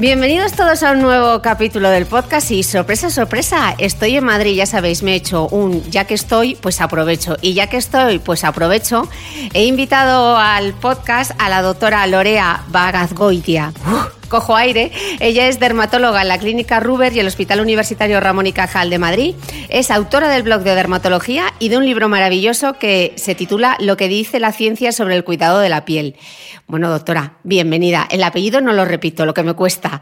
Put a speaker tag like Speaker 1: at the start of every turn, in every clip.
Speaker 1: Bienvenidos todos a un nuevo capítulo del podcast y sorpresa, sorpresa, estoy en Madrid, ya sabéis, me he hecho un ya que estoy, pues aprovecho. Y ya que estoy, pues aprovecho, he invitado al podcast a la doctora Lorea Bagazgoitia cojo aire. Ella es dermatóloga en la Clínica Ruber y el Hospital Universitario Ramón y Cajal de Madrid. Es autora del blog de dermatología y de un libro maravilloso que se titula Lo que dice la ciencia sobre el cuidado de la piel. Bueno, doctora, bienvenida. El apellido no lo repito, lo que me cuesta.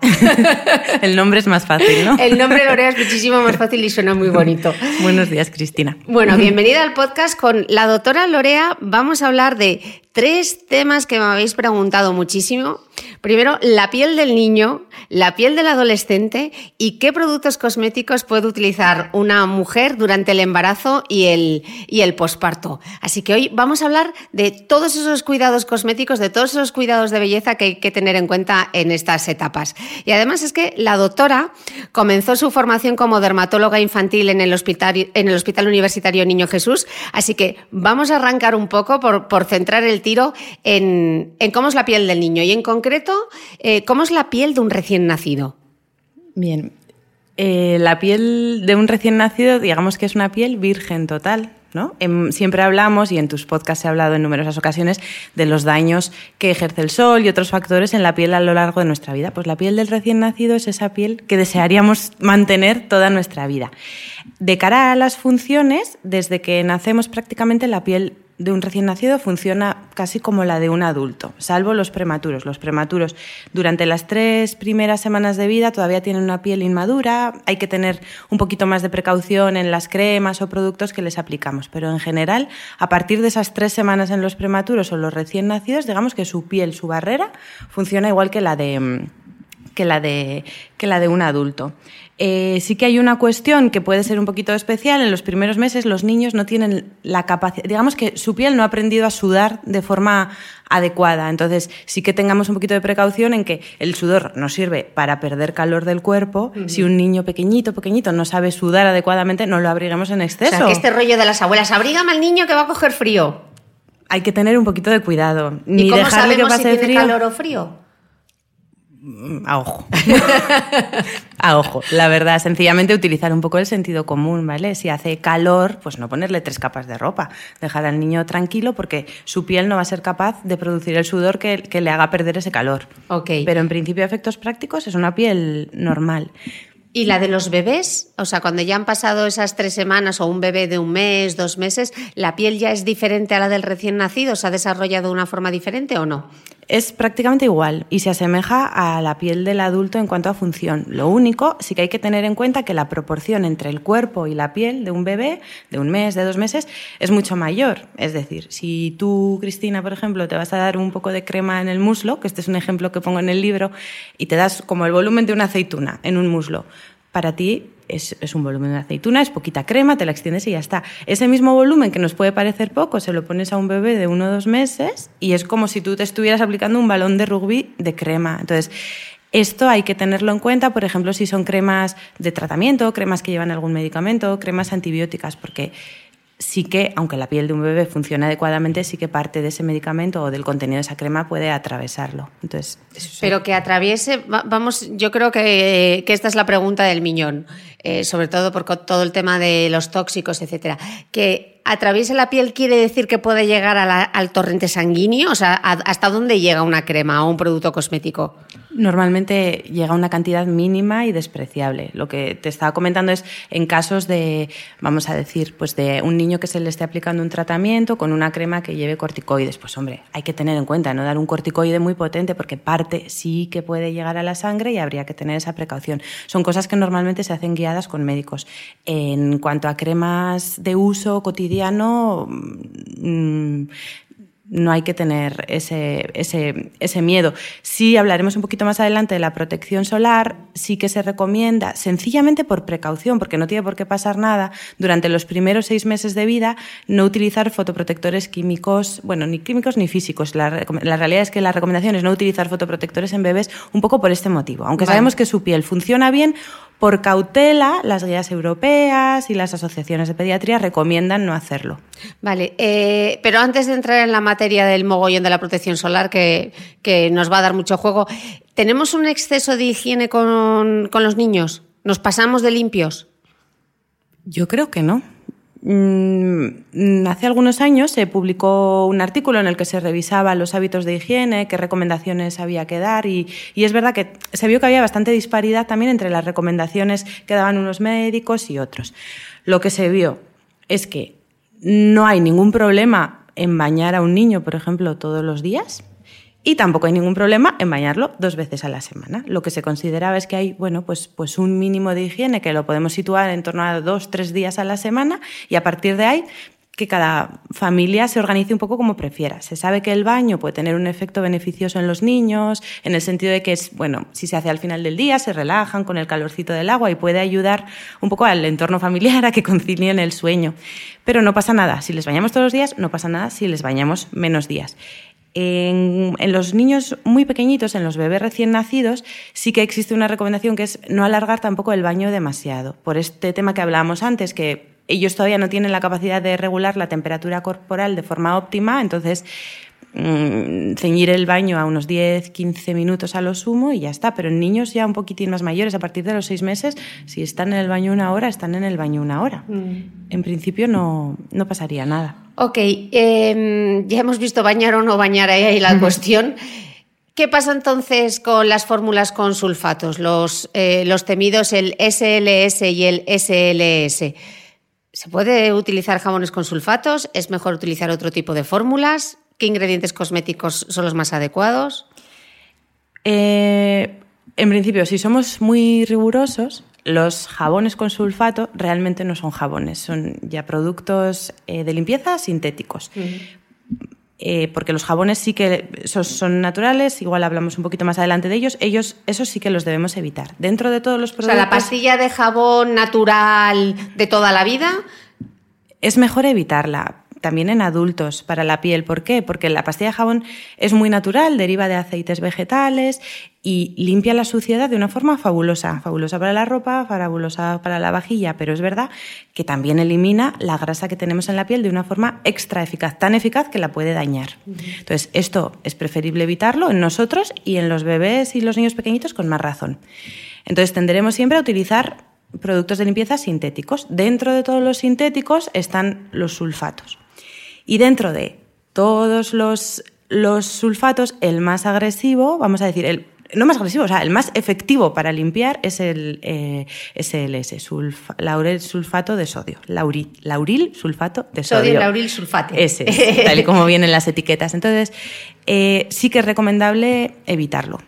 Speaker 2: el nombre es más fácil, ¿no?
Speaker 1: El nombre Lorea es muchísimo más fácil y suena muy bonito.
Speaker 2: Buenos días, Cristina.
Speaker 1: Bueno, bienvenida al podcast con la doctora Lorea. Vamos a hablar de tres temas que me habéis preguntado muchísimo. Primero, la piel del niño, la piel del adolescente y qué productos cosméticos puede utilizar una mujer durante el embarazo y el, y el posparto. Así que hoy vamos a hablar de todos esos cuidados cosméticos, de todos esos cuidados de belleza que hay que tener en cuenta en estas etapas. Y además es que la doctora comenzó su formación como dermatóloga infantil en el Hospital, en el hospital Universitario Niño Jesús, así que vamos a arrancar un poco por, por centrar el en cómo es la piel del niño y en concreto eh, ¿cómo es la piel de un recién nacido?
Speaker 2: Bien, eh, la piel de un recién nacido, digamos que es una piel virgen total. ¿no? Em, siempre hablamos, y en tus podcasts he hablado en numerosas ocasiones, de los daños que ejerce el sol y otros factores en la piel a lo largo de nuestra vida. Pues la piel del recién nacido es esa piel que desearíamos mantener toda nuestra vida. De cara a las funciones, desde que nacemos prácticamente la piel de un recién nacido funciona casi como la de un adulto, salvo los prematuros. Los prematuros durante las tres primeras semanas de vida todavía tienen una piel inmadura, hay que tener un poquito más de precaución en las cremas o productos que les aplicamos, pero en general, a partir de esas tres semanas en los prematuros o los recién nacidos, digamos que su piel, su barrera, funciona igual que la de, que la de, que la de un adulto. Eh, sí que hay una cuestión que puede ser un poquito especial. En los primeros meses los niños no tienen la capacidad, digamos que su piel no ha aprendido a sudar de forma adecuada. Entonces sí que tengamos un poquito de precaución en que el sudor nos sirve para perder calor del cuerpo. Si un niño pequeñito, pequeñito no sabe sudar adecuadamente, no lo abriguemos en exceso.
Speaker 1: O sea, que este rollo de las abuelas, abrígame al niño que va a coger frío.
Speaker 2: Hay que tener un poquito de cuidado.
Speaker 1: Ni ¿Y cómo dejarle que pase si tiene calor o frío?
Speaker 2: A ojo. a ojo. La verdad, sencillamente utilizar un poco el sentido común, ¿vale? Si hace calor, pues no ponerle tres capas de ropa. Dejar al niño tranquilo porque su piel no va a ser capaz de producir el sudor que, que le haga perder ese calor.
Speaker 1: Ok.
Speaker 2: Pero en principio, efectos prácticos, es una piel normal.
Speaker 1: ¿Y la de los bebés? O sea, cuando ya han pasado esas tres semanas o un bebé de un mes, dos meses, ¿la piel ya es diferente a la del recién nacido? ¿Se ha desarrollado de una forma diferente o no?
Speaker 2: Es prácticamente igual y se asemeja a la piel del adulto en cuanto a función. Lo único, sí que hay que tener en cuenta que la proporción entre el cuerpo y la piel de un bebé, de un mes, de dos meses, es mucho mayor. Es decir, si tú, Cristina, por ejemplo, te vas a dar un poco de crema en el muslo, que este es un ejemplo que pongo en el libro, y te das como el volumen de una aceituna en un muslo, para ti es, un volumen de aceituna, es poquita crema, te la extiendes y ya está. Ese mismo volumen que nos puede parecer poco, se lo pones a un bebé de uno o dos meses y es como si tú te estuvieras aplicando un balón de rugby de crema. Entonces, Esto hay que tenerlo en cuenta, por ejemplo, si son cremas de tratamiento, cremas que llevan algún medicamento, cremas antibióticas, porque sí que, aunque la piel de un bebé funcione adecuadamente, sí que parte de ese medicamento o del contenido de esa crema puede atravesarlo. Entonces,
Speaker 1: Pero que atraviese, vamos, yo creo que, esta es la pregunta del miñón, eh, sobre todo por todo el tema de los tóxicos, etcétera. Que atraviese la piel quiere decir que puede llegar al torrente sanguíneo, o sea, ¿hasta dónde llega una crema o un producto cosmético?
Speaker 2: Normalmente llega una cantidad mínima y despreciable. Lo que te estaba comentando es en casos de, vamos a decir, pues de un niño que se le esté aplicando un tratamiento con una crema que lleve corticoides. Pues hombre, hay que tener en cuenta no dar un corticoide muy potente porque parte sí que puede llegar a la sangre y habría que tener esa precaución. Son cosas que normalmente se hacen guiadas con médicos. En cuanto a cremas de uso cotidiano, mm, no hay que tener ese, ese, ese, miedo. Sí hablaremos un poquito más adelante de la protección solar, sí que se recomienda, sencillamente por precaución, porque no tiene por qué pasar nada, durante los primeros seis meses de vida, no utilizar fotoprotectores químicos, bueno, ni químicos ni físicos. La, la realidad es que la recomendación es no utilizar fotoprotectores en bebés un poco por este motivo. Aunque sabemos que su piel funciona bien, por cautela, las guías europeas y las asociaciones de pediatría recomiendan no hacerlo.
Speaker 1: Vale, eh, pero antes de entrar en la materia del mogollón de la protección solar, que, nos va a dar mucho juego, ¿tenemos un exceso de higiene con los niños? ¿Nos pasamos de limpios?
Speaker 2: Yo creo que no. Mm, hace algunos años se publicó un artículo en el que se revisaba los hábitos de higiene, qué recomendaciones había que dar y, es verdad que se vio que había bastante disparidad también entre las recomendaciones que daban unos médicos y otros. Lo que se vio es que no hay ningún problema en bañar a un niño, por ejemplo, todos los días, y tampoco hay ningún problema en bañarlo dos veces a la semana. Lo que se consideraba es que hay bueno, pues, pues un mínimo de higiene que lo podemos situar en torno a dos, tres días a la semana y a partir de ahí que cada familia se organice un poco como prefiera. Se sabe que el baño puede tener un efecto beneficioso en los niños, en el sentido de que es, bueno, si se hace al final del día, se relajan con el calorcito del agua y puede ayudar un poco al entorno familiar a que concilien el sueño. Pero no pasa nada. Si les bañamos todos los días, no pasa nada si les bañamos menos días. En, los niños muy pequeñitos, en los bebés recién nacidos, sí que existe una recomendación que es no alargar tampoco el baño demasiado. Por este tema que hablábamos antes, que ellos todavía no tienen la capacidad de regular la temperatura corporal de forma óptima, entonces ceñir el baño a unos 10, 15 minutos a lo sumo y ya está. Pero en niños ya un poquitín más mayores, a partir de los seis meses, si están en el baño una hora, están en el baño una hora. Mm. En principio no, no, pasaría nada.
Speaker 1: Ok, em, ya hemos visto bañar o no bañar, ahí, ahí la cuestión. ¿Qué pasa entonces con las fórmulas con sulfatos, los, eh, los temidos el SLS y el SLS? ¿Se puede utilizar jabones con sulfatos? ¿Es mejor utilizar otro tipo de fórmulas? ¿Qué ingredientes cosméticos son los más adecuados?
Speaker 2: Eh, en principio, si somos muy rigurosos, los jabones con sulfato realmente no son jabones, son ya productos eh, de limpieza sintéticos. Eh, porque los jabones sí que son, naturales, igual hablamos un poquito más adelante de ellos, ellos esos sí que los debemos evitar. Dentro de todos los productos...
Speaker 1: O sea, la pastilla de jabón natural de toda la vida...
Speaker 2: Es mejor evitarla también en adultos para la piel. ¿Por qué? Porque la pastilla de jabón es muy natural, deriva de aceites vegetales y limpia la suciedad de una forma fabulosa. Fabulosa para la ropa, fabulosa para la vajilla, pero es verdad que también elimina la grasa que tenemos en la piel de una forma extra eficaz, tan eficaz que la puede dañar. Entonces, esto es preferible evitarlo en nosotros y en los bebés y los niños pequeñitos con más razón. Entonces, tenderemos siempre a utilizar productos de limpieza sintéticos. Dentro de todos los sintéticos están los sulfatos. Y dentro de todos los, los sulfatos, el más agresivo, vamos a decir, el, no más agresivo, o sea, el más efectivo para limpiar es el eh, SLS, laurel sulfato de sodio. Lauril, lauril sulfato de sodio.
Speaker 1: Sodio lauril sulfato.
Speaker 2: Ese, tal y como vienen las etiquetas. Entonces, eh, sí que es recomendable evitarlo.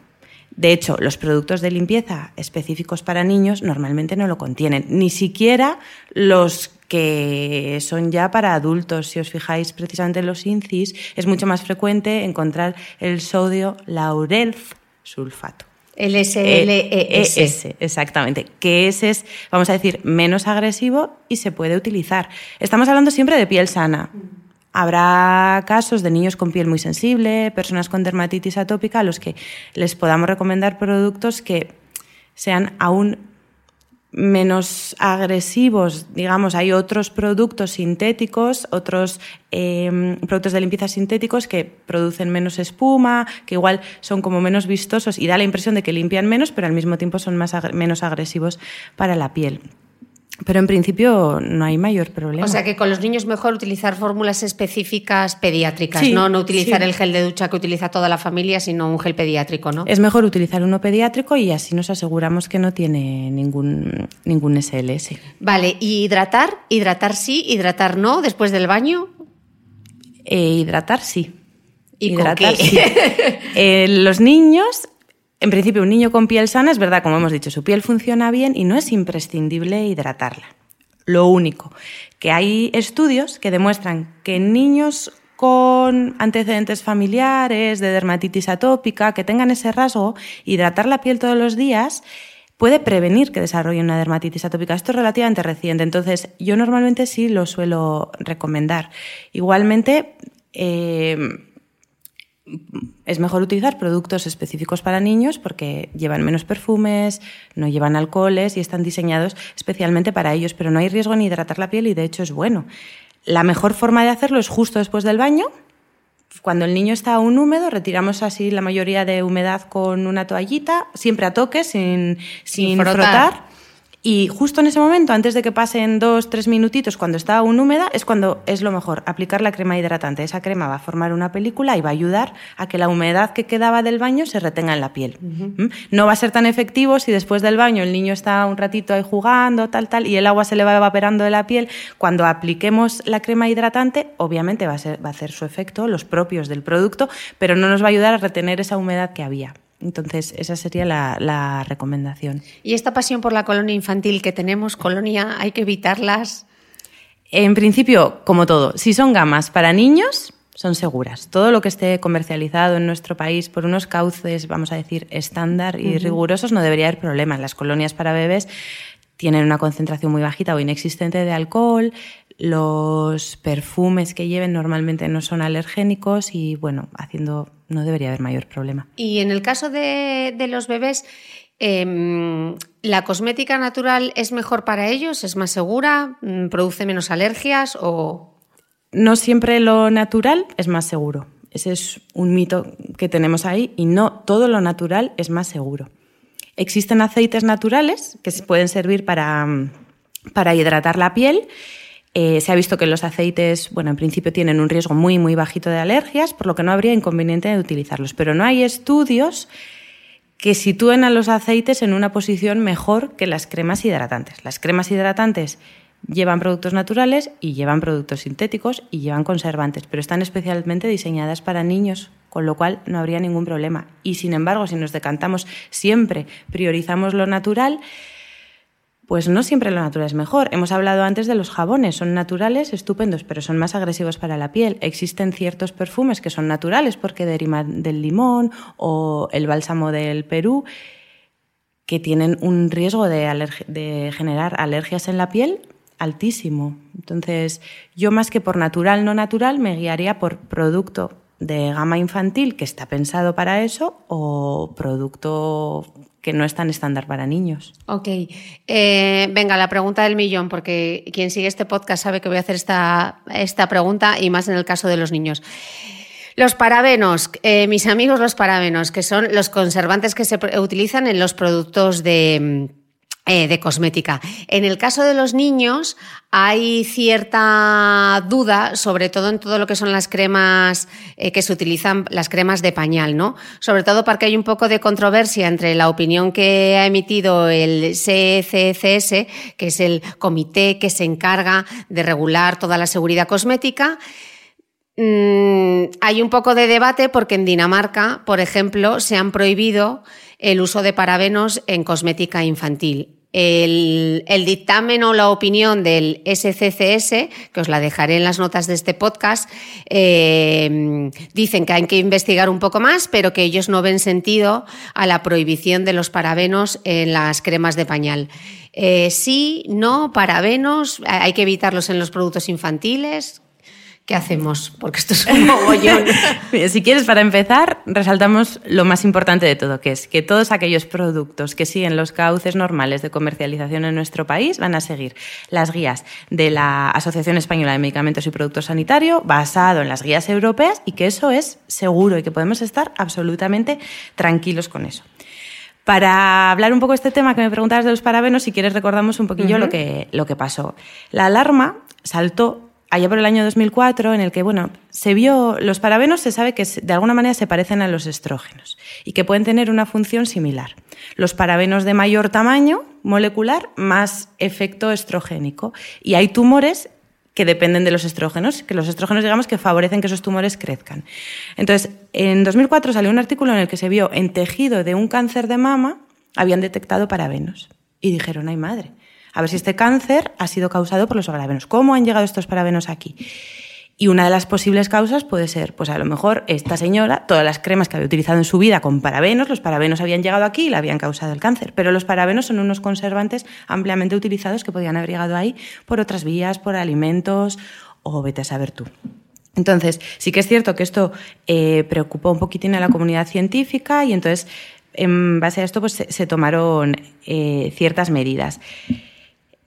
Speaker 2: De hecho, los productos de limpieza específicos para niños normalmente no lo contienen, ni siquiera los que son ya para adultos. Si os fijáis precisamente en los INCIS, es mucho más frecuente encontrar el sodio laurel sulfato.
Speaker 1: El SLES.
Speaker 2: E exactamente. Que ese es, vamos a decir, menos agresivo y se puede utilizar. Estamos hablando siempre de piel sana. Habrá casos de niños con piel muy sensible, personas con dermatitis atópica, a los que les podamos recomendar productos que sean aún menos agresivos, digamos, hay otros productos sintéticos, otros em, productos de limpieza sintéticos que producen menos espuma, que igual son como menos vistosos y da la impresión de que limpian menos, pero al mismo tiempo son más menos agresivos para la piel. Pero en principio no hay mayor problema.
Speaker 1: O sea que con los niños mejor utilizar fórmulas específicas pediátricas, ¿no? No utilizar el gel de ducha que utiliza toda la familia, sino un gel pediátrico, ¿no?
Speaker 2: Es mejor utilizar uno pediátrico y así nos aseguramos que no tiene ningún, ningún SLS.
Speaker 1: Vale, ¿y hidratar? ¿Hidratar sí? ¿Hidratar no después del baño?
Speaker 2: Eh, hidratar sí.
Speaker 1: ¿Y hidratar, Sí.
Speaker 2: Eh, los niños en principio, un niño con piel sana, es verdad, como hemos dicho, su piel funciona bien y no es imprescindible hidratarla. Lo único, que hay estudios que demuestran que niños con antecedentes familiares de dermatitis atópica, que tengan ese rasgo, hidratar la piel todos los días puede prevenir que desarrolle una dermatitis atópica. Esto es relativamente reciente, entonces yo normalmente sí lo suelo recomendar. Igualmente, eh, es mejor utilizar productos específicos para niños porque llevan menos perfumes, no llevan alcoholes y están diseñados especialmente para ellos, pero no hay riesgo en hidratar la piel y de hecho es bueno. La mejor forma de hacerlo es justo después del baño. Cuando el niño está aún húmedo, retiramos así la mayoría de humedad con una toallita, siempre a toque, sin, sin, frotar y justo en ese momento, antes de que pasen dos, tres minutitos, cuando está aún húmeda, es cuando es lo mejor, aplicar la crema hidratante. Esa crema va a formar una película y va a ayudar a que la humedad que quedaba del baño se retenga en la piel. ¿Mm? No va a ser tan efectivo si después del baño el niño está un ratito ahí jugando, tal, tal, y el agua se le va evaporando de la piel. Cuando apliquemos la crema hidratante, obviamente va a, ser, va a hacer su efecto, los propios del producto, pero no nos va a ayudar a retener esa humedad que había. Entonces, esa sería la, recomendación.
Speaker 1: ¿Y esta pasión por la colonia infantil que tenemos, colonia, hay que evitarlas?
Speaker 2: En principio, como todo, si son gamas para niños, son seguras. Todo lo que esté comercializado en nuestro país por unos cauces, vamos a decir, estándar y rigurosos, no debería haber problema. Las colonias para bebés tienen una concentración muy bajita o inexistente de alcohol, los perfumes que lleven normalmente no son alergénicos y bueno, haciendo no debería haber mayor problema.
Speaker 1: Y en el caso de, los bebés, em, ¿la cosmética natural es mejor para ellos? ¿Es más segura? Mm, ¿Produce menos alergias? O...
Speaker 2: No siempre lo natural es más seguro. Ese es un mito que tenemos ahí y no todo lo natural es más seguro. Existen aceites naturales que pueden servir para, para hidratar la piel eh, se ha visto que los aceites, bueno, en principio tienen un riesgo muy, muy bajito de alergias, por lo que no habría inconveniente de utilizarlos. Pero no hay estudios que sitúen a los aceites en una posición mejor que las cremas hidratantes. Las cremas hidratantes llevan productos naturales y llevan productos sintéticos y llevan conservantes, pero están especialmente diseñadas para niños, con lo cual no habría ningún problema. Y sin embargo, si nos decantamos siempre, priorizamos lo natural, pues no siempre lo natural es mejor. Hemos hablado antes de los jabones, son naturales, estupendos, pero son más agresivos para la piel. Existen ciertos perfumes que son naturales porque derivan del limón o el bálsamo del Perú, que tienen un riesgo de, generar alergias en la piel altísimo. Entonces, yo más que por natural, no natural, me guiaría por producto de gama infantil que está pensado para eso o producto que no es tan estándar para niños.
Speaker 1: Ok. Eh, venga, la pregunta del millón, porque quien sigue este podcast sabe que voy a hacer esta, esta pregunta y más en el caso de los niños. Los parabenos, eh, mis amigos los parabenos, que son los conservantes que se utilizan en los productos de eh, de cosmética. En el caso de los niños hay cierta duda, sobre todo en todo lo que son las cremas eh, que se utilizan, las cremas de pañal, ¿no? Sobre todo porque hay un poco de controversia entre la opinión que ha emitido el CCCS, que es el comité que se encarga de regular toda la seguridad cosmética, mm, hay un poco de debate porque en Dinamarca, por ejemplo, se han prohibido el uso de parabenos en cosmética infantil. El, dictamen o la opinión del SCCS, que os la dejaré en las notas de este podcast, eh, dicen que hay que investigar un poco más, pero que ellos no ven sentido a la prohibición de los parabenos en las cremas de pañal. Eh, sí, no, parabenos, hay que evitarlos en los productos infantiles. ¿Qué hacemos? Porque esto es un mogollón.
Speaker 2: si quieres, para empezar, resaltamos lo más importante de todo, que es que todos aquellos productos que siguen los cauces normales de comercialización en nuestro país van a seguir las guías de la Asociación Española de Medicamentos y Productos Sanitarios, basado en las guías europeas, y que eso es seguro y que podemos estar absolutamente tranquilos con eso. Para hablar un poco de este tema que me preguntabas de los parabenos, si quieres recordamos un poquillo lo, que, lo que pasó. La alarma saltó allá por el año 2004, en el que, bueno, se vio, los parabenos se sabe que de alguna manera se parecen a los estrógenos y que pueden tener una función similar. Los parabenos de mayor tamaño molecular, más efecto estrogénico. Y hay tumores que dependen de los estrógenos, que los estrógenos digamos que favorecen que esos tumores crezcan. Entonces, en 2004 salió un artículo en el que se vio en tejido de un cáncer de mama habían detectado parabenos y dijeron, "Ay, madre, a ver si este cáncer ha sido causado por los parabenos. ¿Cómo han llegado estos parabenos aquí? Y una de las posibles causas puede ser, pues a lo mejor esta señora, todas las cremas que había utilizado en su vida con parabenos, los parabenos habían llegado aquí y le habían causado el cáncer. Pero los parabenos son unos conservantes ampliamente utilizados que podían haber llegado ahí por otras vías, por alimentos o vete a saber tú. Entonces, sí que es cierto que esto eh, preocupó un poquitín a la comunidad científica y entonces, en base a esto, pues se, tomaron eh, ciertas medidas.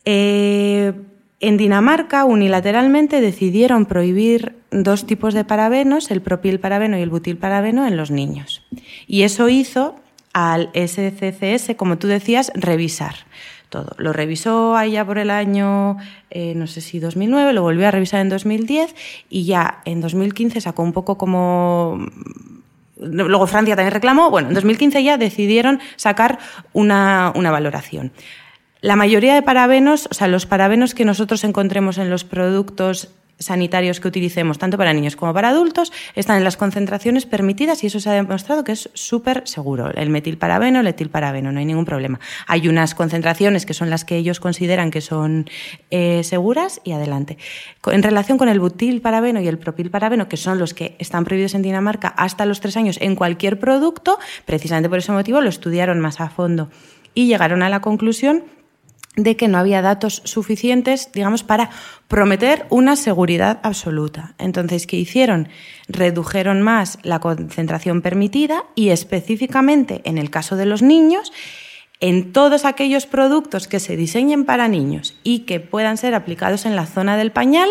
Speaker 2: Eh, en Dinamarca, unilateralmente, decidieron prohibir dos tipos de parabenos, el propilparabeno y el butilparabeno, en los niños. Y eso hizo al SCCS, como tú decías, revisar todo. Lo revisó allá por el año, eh, no sé si 2009, lo volvió a revisar en 2010 y ya en 2015 sacó un poco como luego Francia también reclamó, bueno, en 2015 ya decidieron sacar una, valoración. La mayoría de parabenos, o sea, los parabenos que nosotros encontremos en los productos sanitarios que utilicemos, tanto para niños como para adultos, están en las concentraciones permitidas y eso se ha demostrado que es súper seguro. El metilparabeno, el etilparabeno, no hay ningún problema. Hay unas concentraciones que son las que ellos consideran que son eh, seguras y adelante. En relación con el butilparabeno y el propilparabeno, que son los que están prohibidos en Dinamarca hasta los tres años en cualquier producto, precisamente por ese motivo lo estudiaron más a fondo y llegaron a la conclusión de que no había datos suficientes, digamos, para prometer una seguridad absoluta. Entonces, ¿qué hicieron? Redujeron más la concentración permitida y específicamente en el caso de los niños, en todos aquellos productos que se diseñen para niños y que puedan ser aplicados en la zona del pañal,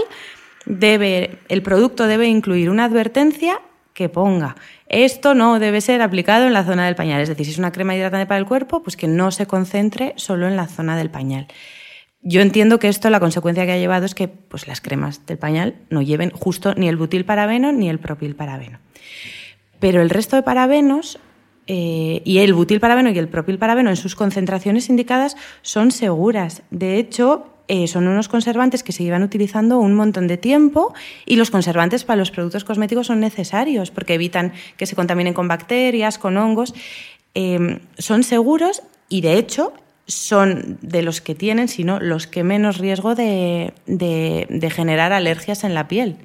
Speaker 2: debe, el producto debe incluir una advertencia que ponga esto no debe ser aplicado en la zona del pañal. Es decir, si es una crema hidratante para el cuerpo, pues que no se concentre solo en la zona del pañal. Yo entiendo que esto la consecuencia que ha llevado es que pues, las cremas del pañal no lleven justo ni el butilparabeno ni el propilparabeno. Pero el resto de parabenos eh, y el butilparabeno y el propilparabeno en sus concentraciones indicadas son seguras. De hecho, eh, son unos conservantes que se llevan utilizando un montón de tiempo y los conservantes para los productos cosméticos son necesarios porque evitan que se contaminen con bacterias, con hongos. Em, son seguros y de hecho son de los que tienen, sino los que menos riesgo de generar alergias en la piel.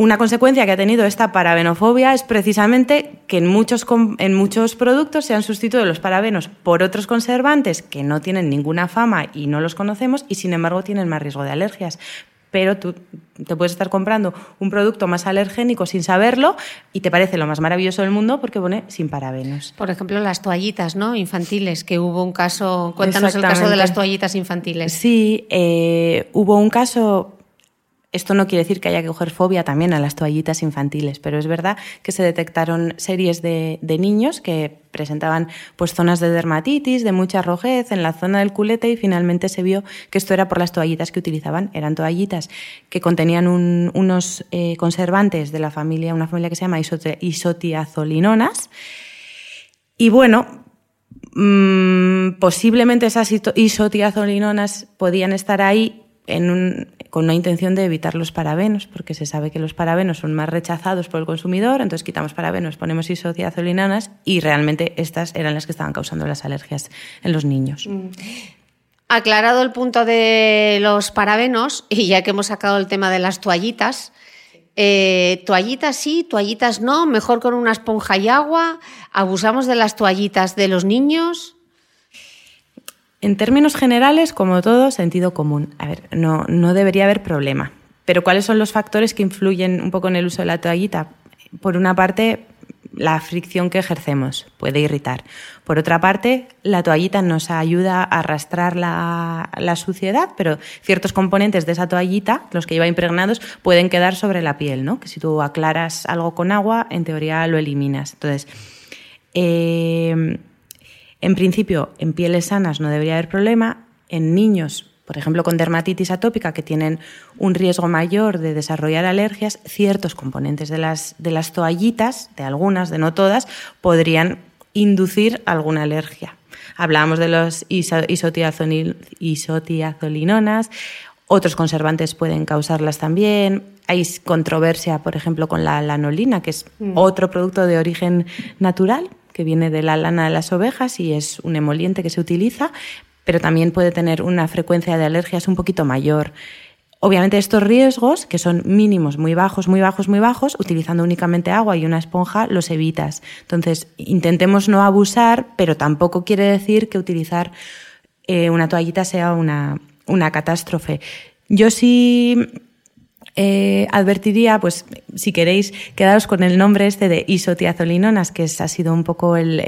Speaker 2: Una consecuencia que ha tenido esta parabenofobia es precisamente que en muchos, en muchos productos se han sustituido los parabenos por otros conservantes que no tienen ninguna fama y no los conocemos y sin embargo tienen más riesgo de alergias. Pero tú te puedes estar comprando un producto más alergénico sin saberlo y te parece lo más maravilloso del mundo porque pone sin parabenos.
Speaker 1: Por ejemplo, las toallitas ¿no? infantiles, que hubo un caso, cuéntanos el caso de las toallitas infantiles.
Speaker 2: Sí, eh, hubo un caso esto no quiere decir que haya que coger fobia también a las toallitas infantiles, pero es verdad que se detectaron series de, niños que presentaban pues, zonas de dermatitis, de mucha rojez en la zona del culete y finalmente se vio que esto era por las toallitas que utilizaban. Eran toallitas que contenían unos eh, conservantes de la familia, una familia que se llama isotiazolinonas. Y bueno, mm, posiblemente esas isotiazolinonas podían estar ahí con una intención de evitar los parabenos, porque se sabe que los parabenos son más rechazados por el consumidor, entonces quitamos parabenos, ponemos isociazolinanas y realmente estas eran las que estaban causando las alergias en los niños. Mm.
Speaker 1: Aclarado el punto de los parabenos, y ya que hemos sacado el tema de las toallitas, eh, toallitas sí, toallitas no, mejor con una esponja y agua, abusamos de las toallitas de los niños.
Speaker 2: En términos generales, como todo, sentido común. A ver, no, no debería haber problema. Pero ¿cuáles son los factores que influyen un poco en el uso de la toallita? Por una parte, la fricción que ejercemos puede irritar. Por otra parte, la toallita nos ayuda a arrastrar la, suciedad, pero ciertos componentes de esa toallita, los que lleva impregnados, pueden quedar sobre la piel, ¿no? Que si tú aclaras algo con agua, en teoría lo eliminas. Entonces, eh, en principio, en pieles sanas no debería haber problema. En niños por ejemplo, con dermatitis atópica, que tienen un riesgo mayor de desarrollar alergias, ciertos componentes de las, de las toallitas, de algunas, de no todas, podrían inducir alguna alergia. Hablábamos de los isotiazolinonas, otros conservantes pueden causarlas también. Hay controversia, por ejemplo, con la lanolina, que es mm. otro producto de origen natural, que viene de la lana de las ovejas y es un emoliente que se utiliza, pero también puede tener una frecuencia de alergias un poquito mayor. Obviamente estos riesgos, que son mínimos, muy bajos, muy bajos, muy bajos, utilizando únicamente agua y una esponja, los evitas. Entonces, intentemos no abusar, pero tampoco quiere decir que utilizar eh, una toallita sea una, una catástrofe. Yo sí eh, advertiría, pues si queréis, quedaros con el nombre este de isotiazolinonas, que es, ha sido un poco el,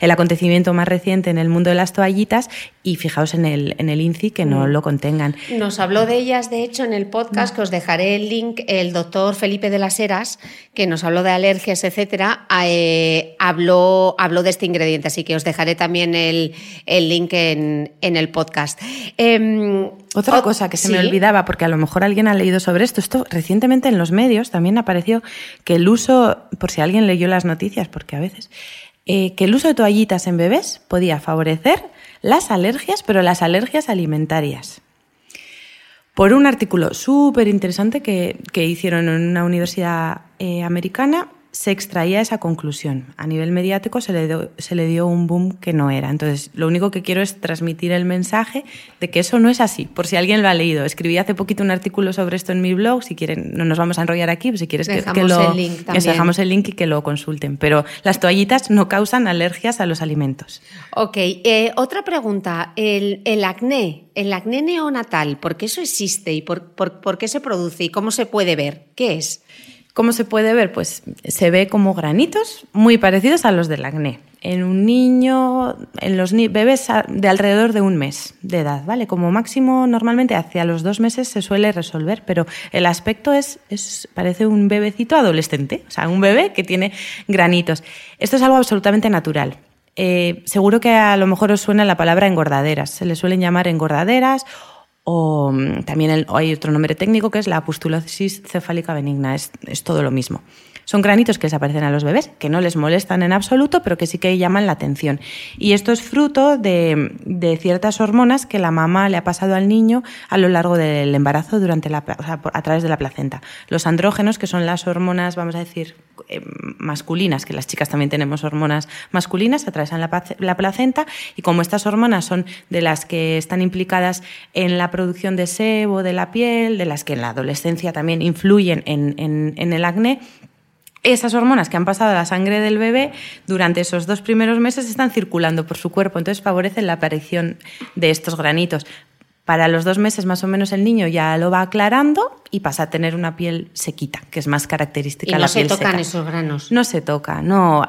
Speaker 2: el, acontecimiento más reciente en el mundo de las toallitas, y fijaos en el, en el INCI que no mm. lo contengan.
Speaker 1: Nos habló de ellas, de hecho, en el podcast, que os dejaré el link, el doctor Felipe de las Heras, que nos habló de alergias, etcétera, eh, habló, habló de este ingrediente, así que os dejaré también el, el link en, en, el podcast.
Speaker 2: Em, otra cosa que se me olvidaba, porque a lo mejor alguien ha leído sobre esto, esto recientemente en los medios también apareció que el uso, por si alguien leyó las noticias, porque a veces, eh, que el uso de toallitas en bebés podía favorecer las alergias, pero las alergias alimentarias. Por un artículo súper interesante que, hicieron en una universidad eh, americana se extraía esa conclusión. A nivel mediático se le, dio, se le dio un boom que no era. Entonces, lo único que quiero es transmitir el mensaje de que eso no es así, por si alguien lo ha leído. Escribí hace poquito un artículo sobre esto en mi blog, si quieren, no nos vamos a enrollar aquí, pues si quieres que, lo... dejamos el link y que lo consulten. Pero las toallitas no causan alergias a los alimentos.
Speaker 1: Ok, eh, otra pregunta. El, el, acné, el acné neonatal, ¿por qué eso existe y por, por, por qué se produce y cómo se puede ver? ¿Qué es?
Speaker 2: ¿Cómo se puede ver? Pues se ve como granitos muy parecidos a los del acné. En un niño, en los bebés de alrededor de un mes de edad, ¿vale? Como máximo, normalmente hacia los dos meses se suele resolver, pero el aspecto es, es parece un bebecito adolescente, o sea, un bebé que tiene granitos. Esto es algo absolutamente natural. Eh, seguro que a lo mejor os suena la palabra engordaderas. Se le suelen llamar engordaderas o mm, también hay otro nombre técnico que es la pustulosis cefálica benigna, es, es todo lo mismo. Son granitos que desaparecen a los bebés, que no les molestan en absoluto, pero que sí que llaman la atención. Y esto es fruto de, ciertas hormonas que la mamá le ha pasado al niño a lo largo del embarazo durante la, a través de la placenta. Los andrógenos, que son las hormonas, vamos a decir, eh, masculinas, que las chicas también tenemos hormonas masculinas, atravesan la, la, placenta y como estas hormonas son de las que están implicadas en la producción de sebo de la piel, de las que en la adolescencia también influyen en, en, en el acné, esas hormonas que han pasado a la sangre del bebé durante esos dos primeros meses están circulando por su cuerpo, entonces favorecen la aparición de estos granitos. Para los dos meses más o menos el niño ya lo va aclarando y pasa a tener una piel sequita, que es más característica
Speaker 1: de
Speaker 2: la piel
Speaker 1: no se tocan esos granos.
Speaker 2: No se toca, no.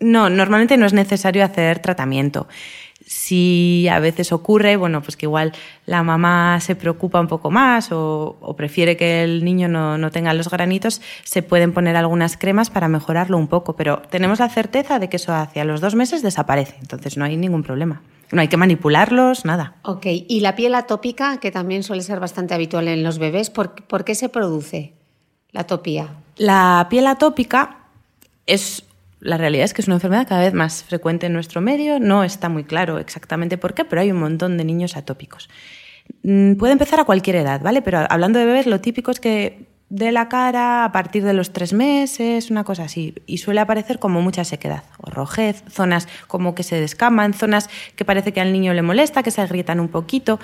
Speaker 2: No, normalmente no es necesario hacer tratamiento. Si a veces ocurre, bueno, pues que igual la mamá se preocupa un poco más o, prefiere que el niño no, no, tenga los granitos, se pueden poner algunas cremas para mejorarlo un poco, pero tenemos la certeza de que eso hacia los dos meses desaparece, entonces no hay ningún problema. No hay que manipularlos, nada.
Speaker 1: Ok, y la piel atópica, que también suele ser bastante habitual en los bebés, ¿por, ¿por qué se produce la atopía?
Speaker 2: La piel atópica es la realidad es que es una enfermedad cada vez más frecuente en nuestro medio, no está muy claro exactamente por qué, pero hay un montón de niños atópicos. Mm, puede empezar a cualquier edad, ¿vale? Pero hablando de bebés, lo típico es que de la cara a partir de los tres meses, una cosa así, y suele aparecer como mucha sequedad o rojez, zonas como que se descaman, zonas que parece que al niño le molesta, que se agrietan un poquito.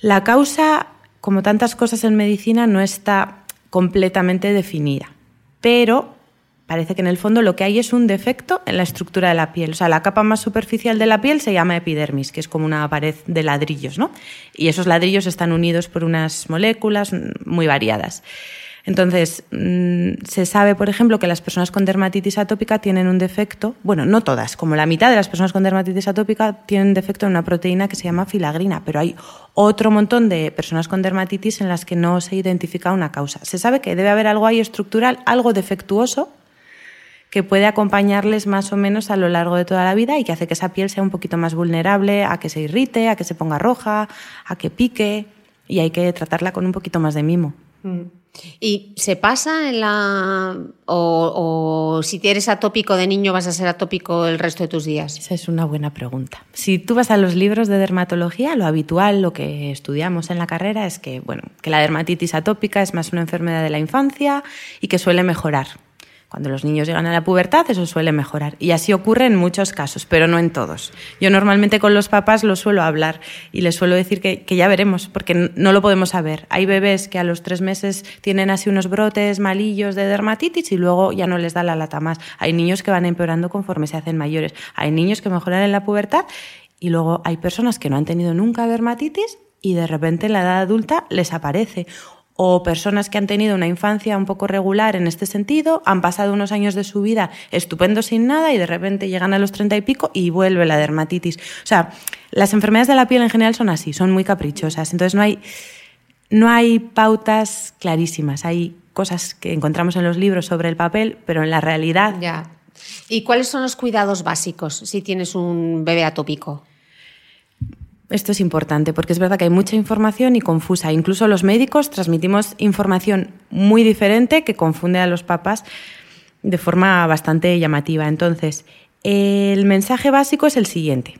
Speaker 2: La causa, como tantas cosas en medicina, no está completamente definida, pero parece que en el fondo lo que hay es un defecto en la estructura de la piel. O sea, la capa más superficial de la piel se llama epidermis, que es como una pared de ladrillos, ¿no? Y esos ladrillos están unidos por unas moléculas muy variadas. Entonces, mm, se sabe, por ejemplo, que las personas con dermatitis atópica tienen un defecto, bueno, no todas, como la mitad de las personas con dermatitis atópica tienen defecto en una proteína que se llama filagrina, pero hay otro montón de personas con dermatitis en las que no se identifica una causa. Se sabe que debe haber algo ahí estructural, algo defectuoso, que puede acompañarles más o menos a lo largo de toda la vida y que hace que esa piel sea un poquito más vulnerable a que se irrite, a que se ponga roja, a que pique y hay que tratarla con un poquito más de mimo. Mm.
Speaker 1: ¿Y se pasa en la... O, si eres atópico de niño vas a ser atópico el resto de tus días?
Speaker 2: Esa es una buena pregunta. Si tú vas a los libros de dermatología, lo habitual, lo que estudiamos en la carrera es que, bueno, que la dermatitis atópica es más una enfermedad de la infancia y que suele mejorar cuando los niños llegan a la pubertad eso suele mejorar. Y así ocurre en muchos casos, pero no en todos. Yo normalmente con los papás lo suelo hablar y les suelo decir que, ya veremos, porque no lo podemos saber. Hay bebés que a los tres meses tienen así unos brotes malillos de dermatitis y luego ya no les da la lata más. Hay niños que van empeorando conforme se hacen mayores. Hay niños que mejoran en la pubertad y luego hay personas que no han tenido nunca dermatitis y de repente en la edad adulta les aparece o personas que han tenido una infancia un poco regular en este sentido, han pasado unos años de su vida estupendo sin nada y de repente llegan a los treinta y pico y vuelve la dermatitis. O sea, las enfermedades de la piel en general son así, son muy caprichosas. Entonces no hay, no hay pautas clarísimas, hay cosas que encontramos en los libros sobre el papel, pero en la realidad...
Speaker 1: Ya. ¿Y cuáles son los cuidados básicos si tienes un bebé atópico?
Speaker 2: Esto es importante porque es verdad que hay mucha información y confusa. Incluso los médicos transmitimos información muy diferente que confunde a los papás de forma bastante llamativa. Entonces, el mensaje básico es el siguiente.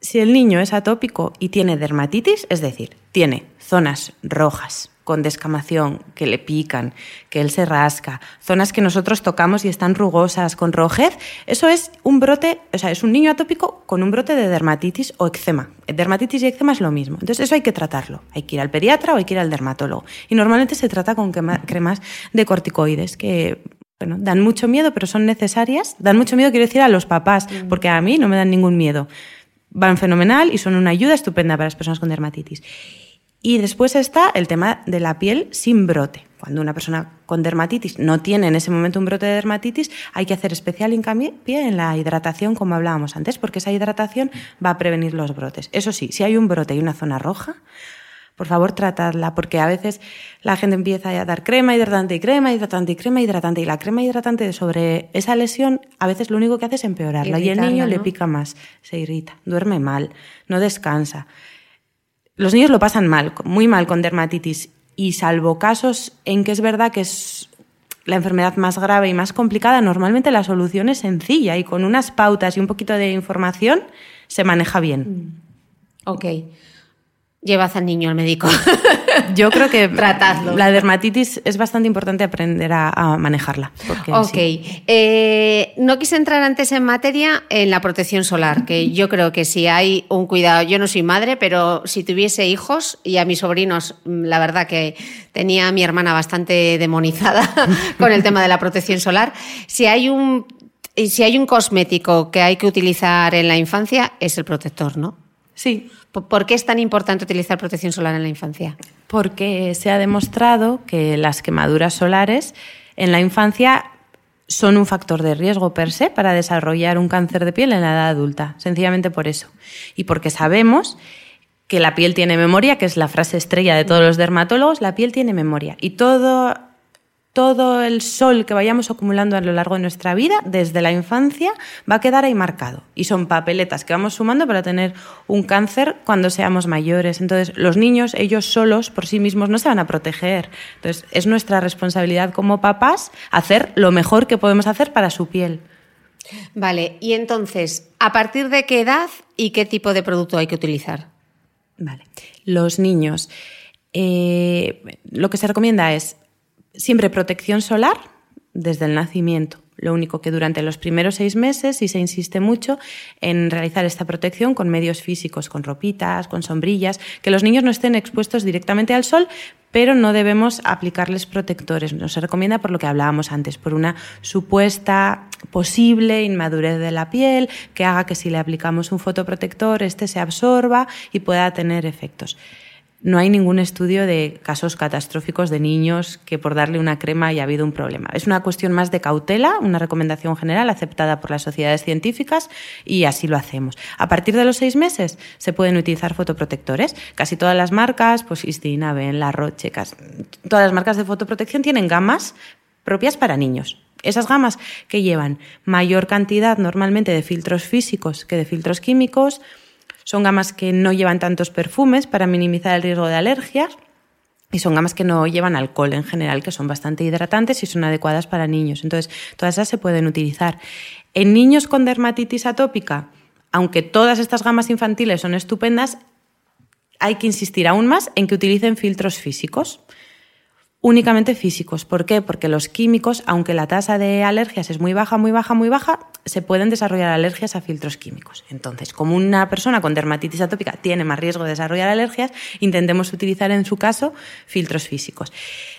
Speaker 2: Si el niño es atópico y tiene dermatitis, es decir, tiene zonas rojas, con descamación, que le pican, que él se rasca, zonas que nosotros tocamos y están rugosas, con rojez, eso es un brote, o sea, es un niño atópico con un brote de dermatitis o eczema. Dermatitis y eczema es lo mismo. Entonces, eso hay que tratarlo. Hay que ir al pediatra o hay que ir al dermatólogo. Y normalmente se trata con cremas de corticoides que bueno, dan mucho miedo, pero son necesarias. Dan mucho miedo, quiero decir, a los papás, mm. porque a mí no me dan ningún miedo. Van fenomenal y son una ayuda estupenda para las personas con dermatitis. Y después está el tema de la piel sin brote. Cuando una persona con dermatitis no tiene en ese momento un brote de dermatitis, hay que hacer especial hincapié en la hidratación, como hablábamos antes, porque esa hidratación va a prevenir los brotes. Eso sí, si hay un brote y una zona roja, por favor tratadla, porque a veces la gente empieza a dar crema hidratante y crema hidratante y crema hidratante, y la crema hidratante sobre esa lesión a veces lo único que hace es empeorarla, y el niño le pica más, se irrita, duerme mal, no descansa. Los niños lo pasan mal, muy mal con dermatitis y salvo casos en que es verdad que es la enfermedad más grave y más complicada, normalmente la solución es sencilla y con unas pautas y un poquito de información se maneja bien.
Speaker 1: Ok. Llevad al niño al médico.
Speaker 2: Yo creo que la dermatitis es bastante importante aprender a, manejarla.
Speaker 1: ok. Eh, no quise entrar antes en materia en la protección solar, que yo creo que si hay un cuidado, yo no soy madre, pero si tuviese hijos y a mis sobrinos, mm, la verdad que tenía a mi hermana bastante demonizada con el tema de la protección solar, si hay un si hay un cosmético que hay que utilizar en la infancia es el protector, ¿no?
Speaker 2: Sí,
Speaker 1: ¿Por qué es tan importante utilizar protección solar en la infancia?
Speaker 2: Porque se ha demostrado que las quemaduras solares en la infancia son un factor de riesgo per se para desarrollar un cáncer de piel en la edad adulta, sencillamente por eso. Y porque sabemos que la piel tiene memoria, que es la frase estrella de todos los dermatólogos, la piel tiene memoria. Y todo todo el sol que vayamos acumulando a lo largo de nuestra vida, desde la infancia, va a quedar ahí marcado. Y son papeletas que vamos sumando para tener un cáncer cuando seamos mayores. Entonces, los niños, ellos solos, por sí mismos, no se van a proteger. Entonces, es nuestra responsabilidad como papás hacer lo mejor que podemos hacer para su piel.
Speaker 1: Vale, y entonces, ¿a partir de qué edad y qué tipo de producto hay que utilizar?
Speaker 2: Vale, los niños. Eh, lo que se recomienda es siempre protección solar desde el nacimiento, Lo único que durante los primeros seis meses sí se insiste mucho en realizar esta protección con medios físicos, con ropitas, con sombrillas, que los niños no estén expuestos directamente al sol, pero no debemos aplicarles protectores. No se recomienda por lo que hablábamos antes, por una supuesta posible inmadurez de la piel que haga que si le aplicamos un fotoprotector este se absorba y pueda tener efectos. No hay ningún estudio de casos catastróficos de niños que por darle una crema haya habido un problema. Es una cuestión más de cautela, una recomendación general aceptada por las sociedades científicas y así lo hacemos. A partir de los seis meses se pueden utilizar fotoprotectores. Casi todas las marcas, pues Istina, Ben, La todas las marcas de fotoprotección tienen gamas propias para niños. Esas gamas que llevan mayor cantidad normalmente de filtros físicos que de filtros químicos, son gamas que no llevan tantos perfumes para minimizar el riesgo de alergias y son gamas que no llevan alcohol en general, que son bastante hidratantes y son adecuadas para niños. Entonces, todas esas se pueden utilizar. En niños con dermatitis atópica, aunque todas estas gamas infantiles son estupendas, hay que insistir aún más en que utilicen filtros físicos únicamente físicos. ¿Por qué? Porque los químicos, aunque la tasa de alergias es muy baja, muy baja, muy baja, se pueden desarrollar alergias a filtros químicos. Entonces, como una persona con dermatitis atópica tiene más riesgo de desarrollar alergias, intentemos utilizar en su caso filtros físicos.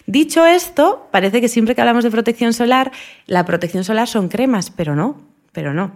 Speaker 2: Dicho esto, parece que siempre que hablamos de protección solar, la protección solar son cremas, pero no, pero no.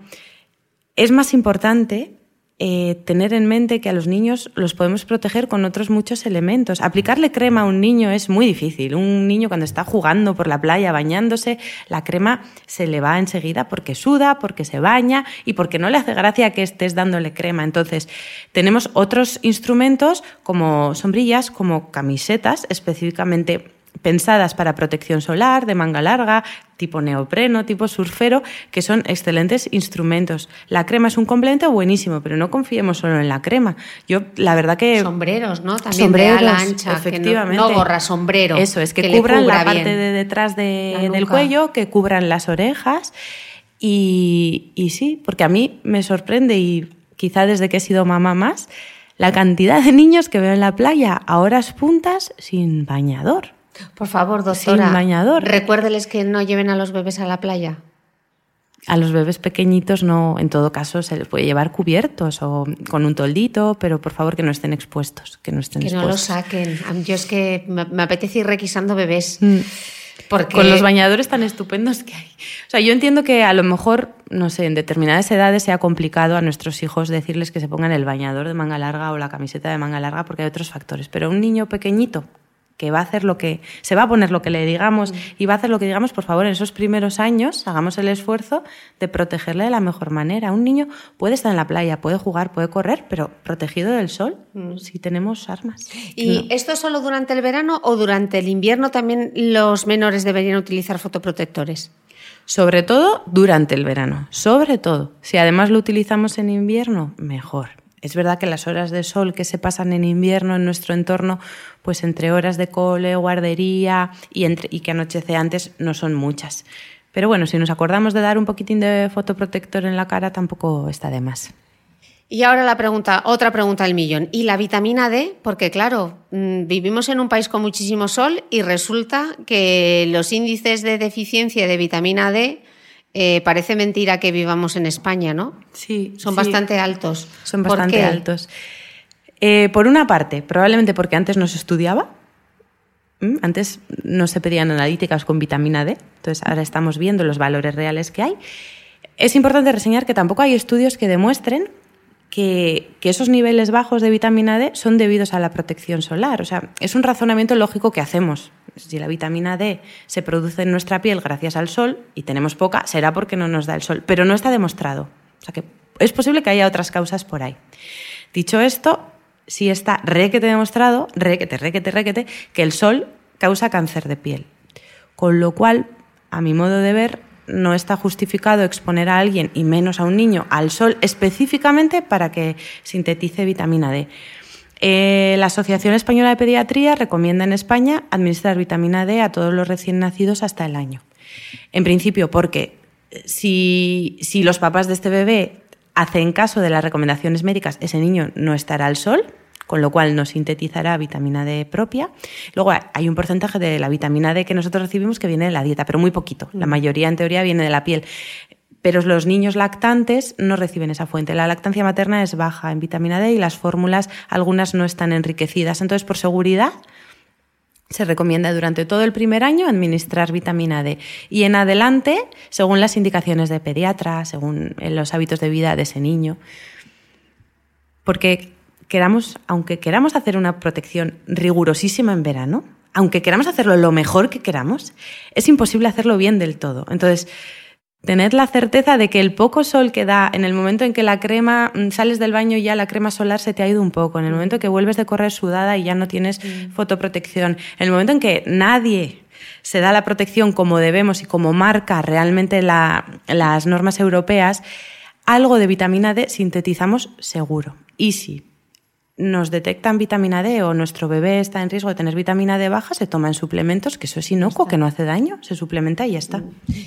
Speaker 2: Es más importante eh, tener en mente que a los niños los podemos proteger con otros muchos elementos. Aplicarle crema a un niño es muy difícil. Un niño cuando está jugando por la playa, bañándose, la crema se le va enseguida porque suda, porque se baña y porque no le hace gracia que estés dándole crema. Entonces, tenemos otros instrumentos como sombrillas, como camisetas específicamente pensadas para protección solar, de manga larga, tipo neopreno, tipo surfero, que son excelentes instrumentos. La crema es un complemento buenísimo, pero no confiemos solo en la crema. Yo, la verdad que...
Speaker 1: Sombreros, ¿no? También sombreros, de ala ancha. Efectivamente. no, gorra, sombrero.
Speaker 2: Eso, es que, cubran la parte de detrás del cuello, que cubran las orejas. Y, y sí, porque a mí me sorprende y quizá desde que he sido mamá más, la cantidad de niños que veo en la playa a horas puntas sin bañador.
Speaker 1: Por favor, doctora. Sin bañador. Recuérdeles que no lleven a los bebés a la playa.
Speaker 2: A los bebés pequeñitos no, en todo caso, se les puede llevar cubiertos o con un toldito, pero por favor que no estén expuestos, que no estén
Speaker 1: que
Speaker 2: no
Speaker 1: los saquen. Yo es que me apetece ir requisando bebés. Mm.
Speaker 2: Porque... Con los bañadores tan estupendos que hay. O sea, yo entiendo que a lo mejor, no sé, en determinadas edades sea complicado a nuestros hijos decirles que se pongan el bañador de manga larga o la camiseta de manga larga porque hay otros factores. Pero un niño pequeñito que va a hacer lo que, se va a poner lo que le digamos y va a hacer lo que digamos, por favor, en esos primeros años hagamos el esfuerzo de protegerle de la mejor manera. Un niño puede estar en la playa, puede jugar, puede correr, pero protegido del sol mm. si tenemos armas.
Speaker 1: ¿Y esto solo durante el verano o durante el invierno también los menores deberían utilizar fotoprotectores?
Speaker 2: Sobre todo durante el verano, sobre todo. Si además lo utilizamos en invierno, mejor. Es verdad que las horas de sol que se pasan en invierno en nuestro entorno, pues entre horas de cole, guardería y, entre, y que anochece antes, no son muchas. Pero bueno, si nos acordamos de dar un poquitín de fotoprotector en la cara, tampoco está de más.
Speaker 1: Y ahora la pregunta, otra pregunta al millón. ¿Y la vitamina D? Porque claro, mm, vivimos en un país con muchísimo sol y resulta que los índices de deficiencia de vitamina D eh, parece mentira que vivamos en España, ¿no?
Speaker 2: Sí.
Speaker 1: Son bastante altos.
Speaker 2: Son bastante altos. Eh, por una parte, probablemente porque antes no se estudiaba. Antes no se pedían analíticas con vitamina D, entonces ahora estamos viendo los valores reales que hay. Es importante reseñar que tampoco hay estudios que demuestren que, esos niveles bajos de vitamina D son debidos a la protección solar. O sea, es un razonamiento lógico que hacemos. Si la vitamina D se produce en nuestra piel gracias al sol y tenemos poca, será porque no nos da el sol, pero no está demostrado. O sea que es posible que haya otras causas por ahí. Dicho esto, sí está requete demostrado, requete, requete, requete, que el sol causa cáncer de piel. Con lo cual, a mi modo de ver, no está justificado exponer a alguien, y menos a un niño, al sol específicamente para que sintetice vitamina D. Eh, la Asociación Española de Pediatría recomienda en España administrar vitamina D a todos los recién nacidos hasta el año. En principio, porque eh, si, si los papás de este bebé hacen caso de las recomendaciones médicas, ese niño no estará al sol, con lo cual no sintetizará vitamina D propia. Luego hay un porcentaje de la vitamina D que nosotros recibimos que viene de la dieta, pero muy poquito. La mayoría en teoría viene de la piel pero los niños lactantes no reciben esa fuente. La lactancia materna es baja en vitamina D y las fórmulas, algunas no están enriquecidas. Entonces, por seguridad, se recomienda durante todo el primer año administrar vitamina D y en adelante, según las indicaciones de pediatra, según los hábitos de vida de ese niño. Porque queramos, aunque queramos hacer una protección rigurosísima en verano, aunque queramos hacerlo lo mejor que queramos, es imposible hacerlo bien del todo. Entonces, Tener la certeza de que el poco sol que da en el momento en que la crema mm, sales del baño y ya la crema solar se te ha ido un poco, en el momento en que vuelves de correr sudada y ya no tienes fotoprotección, en el momento en que nadie se da la protección como debemos y como marca realmente las normas europeas, algo de vitamina D sintetizamos seguro. Y sí nos detectan vitamina D o nuestro bebé está en riesgo de tener vitamina D baja, se toman suplementos, que eso es inocuo, que no hace daño, se suplementa y ya está.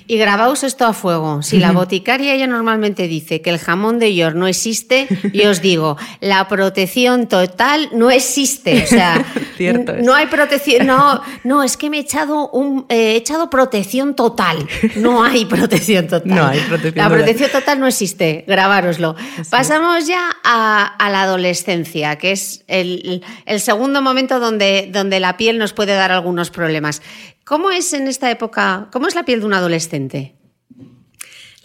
Speaker 1: Y grabaos esto a fuego. Si la boticaria ella normalmente dice que el jamón de York no existe, yo os digo, la protección total no existe. O sea, no hay protección, no, no, es que me he echado un he echado protección total. No hay protección total.
Speaker 2: No hay protección
Speaker 1: La protección total no existe, grabároslo. Pasamos ya a la adolescencia que es el, segundo momento donde, donde la piel nos puede dar algunos problemas. ¿Cómo es en esta época, cómo es la piel de un adolescente?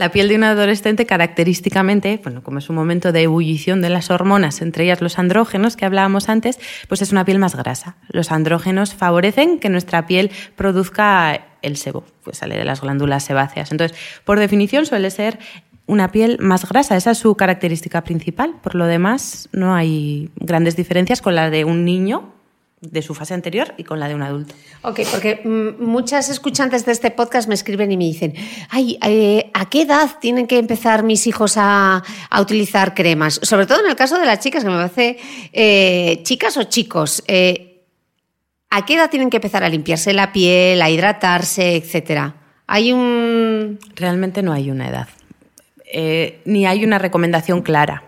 Speaker 2: La piel de un adolescente característicamente, bueno, como es un momento de ebullición de las hormonas, entre ellas los andrógenos que hablábamos antes, pues es una piel más grasa. Los andrógenos favorecen que nuestra piel produzca el sebo, pues sale de las glándulas sebáceas. Entonces, por definición suele ser una piel más grasa. Esa es su característica principal. Por lo demás, no hay grandes diferencias con la de un niño de su fase anterior y con la de un adulto.
Speaker 1: Ok, porque mm, muchas escuchantes de este podcast me escriben y me dicen, ay, eh, ¿a qué edad tienen que empezar mis hijos a, utilizar cremas? Sobre todo en el caso de las chicas, que me parece, eh, chicas o chicos, eh, ¿a qué edad tienen que empezar a limpiarse la piel, a hidratarse, etcétera? Hay un...
Speaker 2: Realmente no hay una edad. Eh, ni hay una recomendación clara.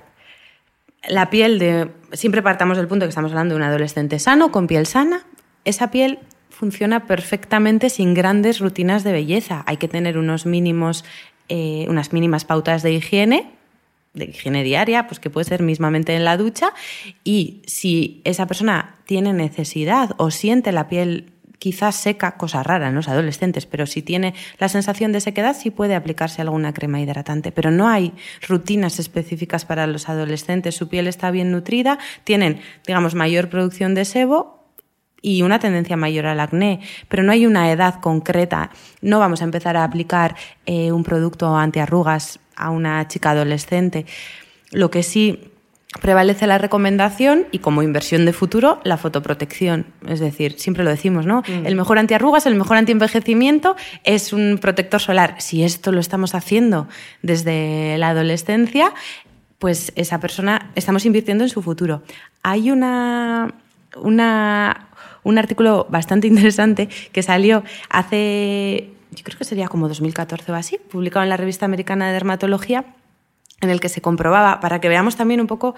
Speaker 2: La piel de. Siempre partamos del punto que estamos hablando de un adolescente sano, con piel sana. Esa piel funciona perfectamente sin grandes rutinas de belleza. Hay que tener unos mínimos, eh, unas mínimas pautas de higiene, de higiene diaria, pues que puede ser mismamente en la ducha. Y si esa persona tiene necesidad o siente la piel quizás seca, cosa rara en los adolescentes, pero si tiene la sensación de sequedad, sí puede aplicarse alguna crema hidratante. Pero no hay rutinas específicas para los adolescentes. Su piel está bien nutrida, tienen, digamos, mayor producción de sebo y una tendencia mayor al acné, pero no hay una edad concreta. No vamos a empezar a aplicar eh, un producto antiarrugas a una chica adolescente. Lo que sí prevalece la recomendación y como inversión de futuro la fotoprotección. Es decir, siempre lo decimos, ¿no? Mm. El mejor antiarrugas, el mejor antienvejecimiento es un protector solar. Si esto lo estamos haciendo desde la adolescencia, pues esa persona estamos invirtiendo en su futuro. Hay una, una un artículo bastante interesante que salió hace, yo creo que sería como 2014 o así, publicado en la revista americana de dermatología en el que se comprobaba, para que veamos también un poco,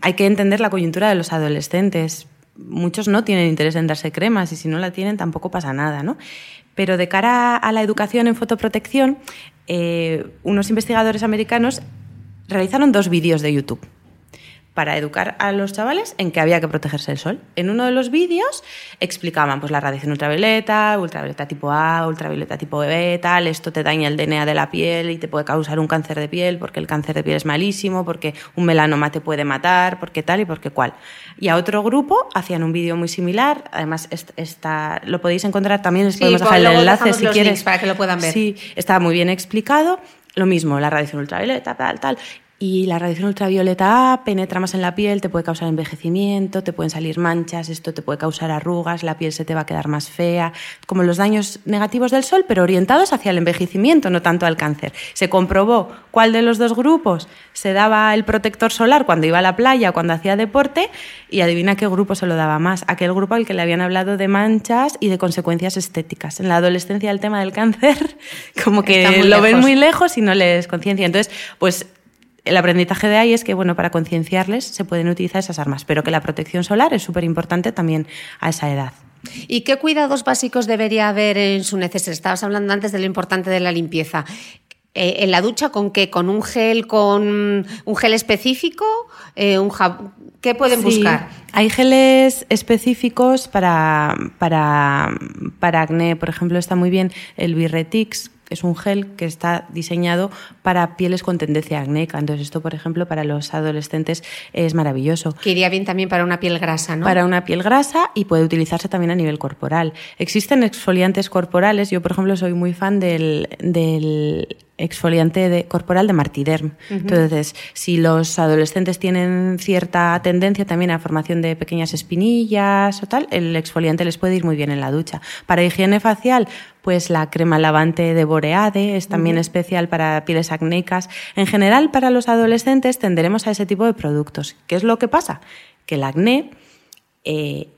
Speaker 2: hay que entender la coyuntura de los adolescentes. Muchos no tienen interés en darse cremas y si no la tienen tampoco pasa nada, ¿no? Pero de cara a la educación en fotoprotección, eh, unos investigadores americanos realizaron dos vídeos de YouTube para educar a los chavales en que había que protegerse del sol. En uno de los vídeos explicaban pues, la radiación ultravioleta, ultravioleta tipo A, ultravioleta tipo B, tal, esto te daña el DNA de la piel y te puede causar un cáncer de piel porque el cáncer de piel es malísimo, porque un melanoma te puede matar, porque tal y porque cual. Y a otro grupo hacían un vídeo muy similar, además está, lo podéis encontrar también, les podemos dejar el enlace si quieres.
Speaker 1: Para que lo puedan ver.
Speaker 2: Sí, está muy bien explicado. Lo mismo, la radiación ultravioleta, tal, tal. Y la radiación ultravioleta A penetra más en la piel, te puede causar envejecimiento, te pueden salir manchas, esto te puede causar arrugas, la piel se te va a quedar más fea, como los daños negativos del sol, pero orientados hacia el envejecimiento, no tanto al cáncer. Se comprobó cuál de los dos grupos se daba el protector solar cuando iba a la playa o cuando hacía deporte y adivina qué grupo se lo daba más, aquel grupo al que le habían hablado de manchas y de consecuencias estéticas. En la adolescencia el tema del cáncer como que lo ven muy lejos y no les conciencia. Entonces, pues el aprendizaje de ahí es que, bueno, para concienciarles se pueden utilizar esas armas, pero que la protección solar es súper importante también a esa edad.
Speaker 1: ¿Y qué cuidados básicos debería haber en su necesidad? Estabas hablando antes de lo importante de la limpieza. Eh, ¿En la ducha con qué? ¿Con un gel, con un gel específico? Eh, un ¿Qué pueden buscar?
Speaker 2: Hay geles específicos para, para, para acné. Por ejemplo, está muy bien el Birretix, es un gel que está diseñado para pieles con tendencia acnéica. Entonces, esto, por ejemplo, para los adolescentes es maravilloso.
Speaker 1: Que iría bien también para una piel grasa, ¿no?
Speaker 2: Para una piel grasa y puede utilizarse también a nivel corporal. Existen exfoliantes corporales. Yo, por ejemplo, soy muy fan del, del exfoliante de, corporal de Martiderm. Entonces, si los adolescentes tienen cierta tendencia también a formación de pequeñas espinillas o tal, el exfoliante les puede ir muy bien en la ducha. Para higiene facial, pues la crema lavante de Boreade es también especial para pieles acnéicas. En general, para los adolescentes tenderemos a ese tipo de productos. ¿Qué es lo que pasa? Que el acné... Eh,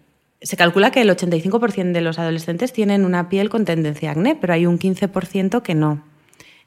Speaker 2: se calcula que el 85% de los adolescentes tienen una piel con tendencia a acné, pero hay un 15% que no.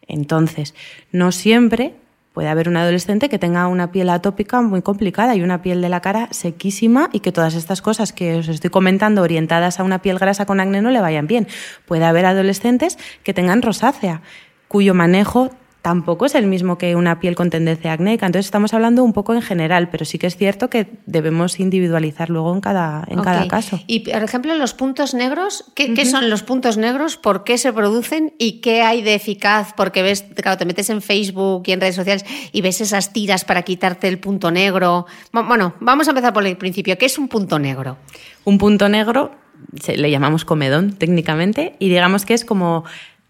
Speaker 2: Entonces, no siempre puede haber un adolescente que tenga una piel atópica muy complicada y una piel de la cara sequísima y que todas estas cosas que os estoy comentando orientadas a una piel grasa con acné no le vayan bien. Puede haber adolescentes que tengan rosácea, cuyo manejo tampoco es el mismo que una piel con tendencia acnéica. Entonces estamos hablando un poco en general, pero sí que es cierto que debemos individualizar luego en cada, en cada caso.
Speaker 1: Y, por ejemplo, los puntos negros, ¿qué, son los puntos negros? ¿Por qué se producen? ¿Y qué hay de eficaz? Porque ves, claro, te metes en Facebook y en redes sociales y ves esas tiras para quitarte el punto negro. Bueno, vamos a empezar por el principio. ¿Qué es un punto negro?
Speaker 2: Un punto negro se, le llamamos comedón técnicamente y digamos que es como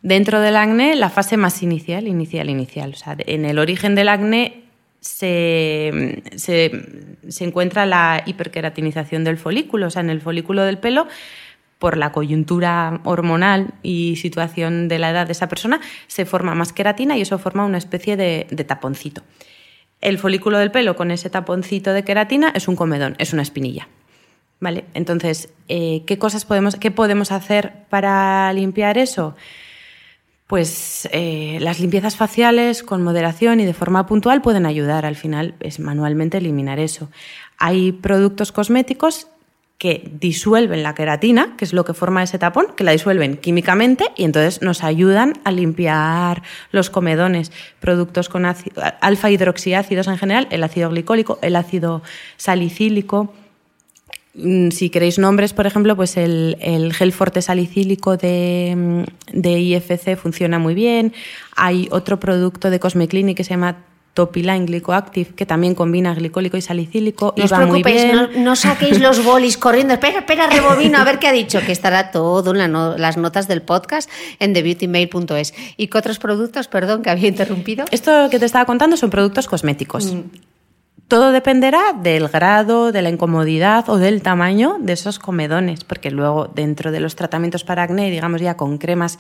Speaker 2: Dentro del acné, la fase más inicial, inicial, inicial. O sea, en el origen del acné se, se, encuentra la hiperqueratinización del folículo. O sea, en el folículo del pelo, por la coyuntura hormonal y situación de la edad de esa persona, se forma más queratina y eso forma una especie de, taponcito. El folículo del pelo con ese taponcito de queratina es un comedón, es una espinilla. ¿Vale? Entonces, eh, ¿qué cosas podemos, qué podemos hacer para limpiar eso? Pues eh, las limpiezas faciales con moderación y de forma puntual pueden ayudar. Al final es manualmente eliminar eso. Hay productos cosméticos que disuelven la queratina, que es lo que forma ese tapón, que la disuelven químicamente y entonces nos ayudan a limpiar los comedones. Productos con alfa hidroxiácidos en general, el ácido glicólico, el ácido salicílico si queréis nombres, por ejemplo, pues el, gel forte salicílico de, mm, de, IFC funciona muy bien. Hay otro producto de Cosmeclinic que se llama Topiline Glycoactive, que también combina glicólico y salicílico
Speaker 1: no y va muy bien. No, saquéis los bolis corriendo. Espera, espera, rebobino, a ver qué ha dicho, que estará todo en las notas del podcast en thebeautymail.es. ¿Y qué otros productos, perdón, que había interrumpido?
Speaker 2: Esto que te estaba contando son productos cosméticos. Mm. Todo dependerá del grado, de la incomodidad o del tamaño de esos comedones, porque luego dentro de los tratamientos para acné, digamos ya con cremas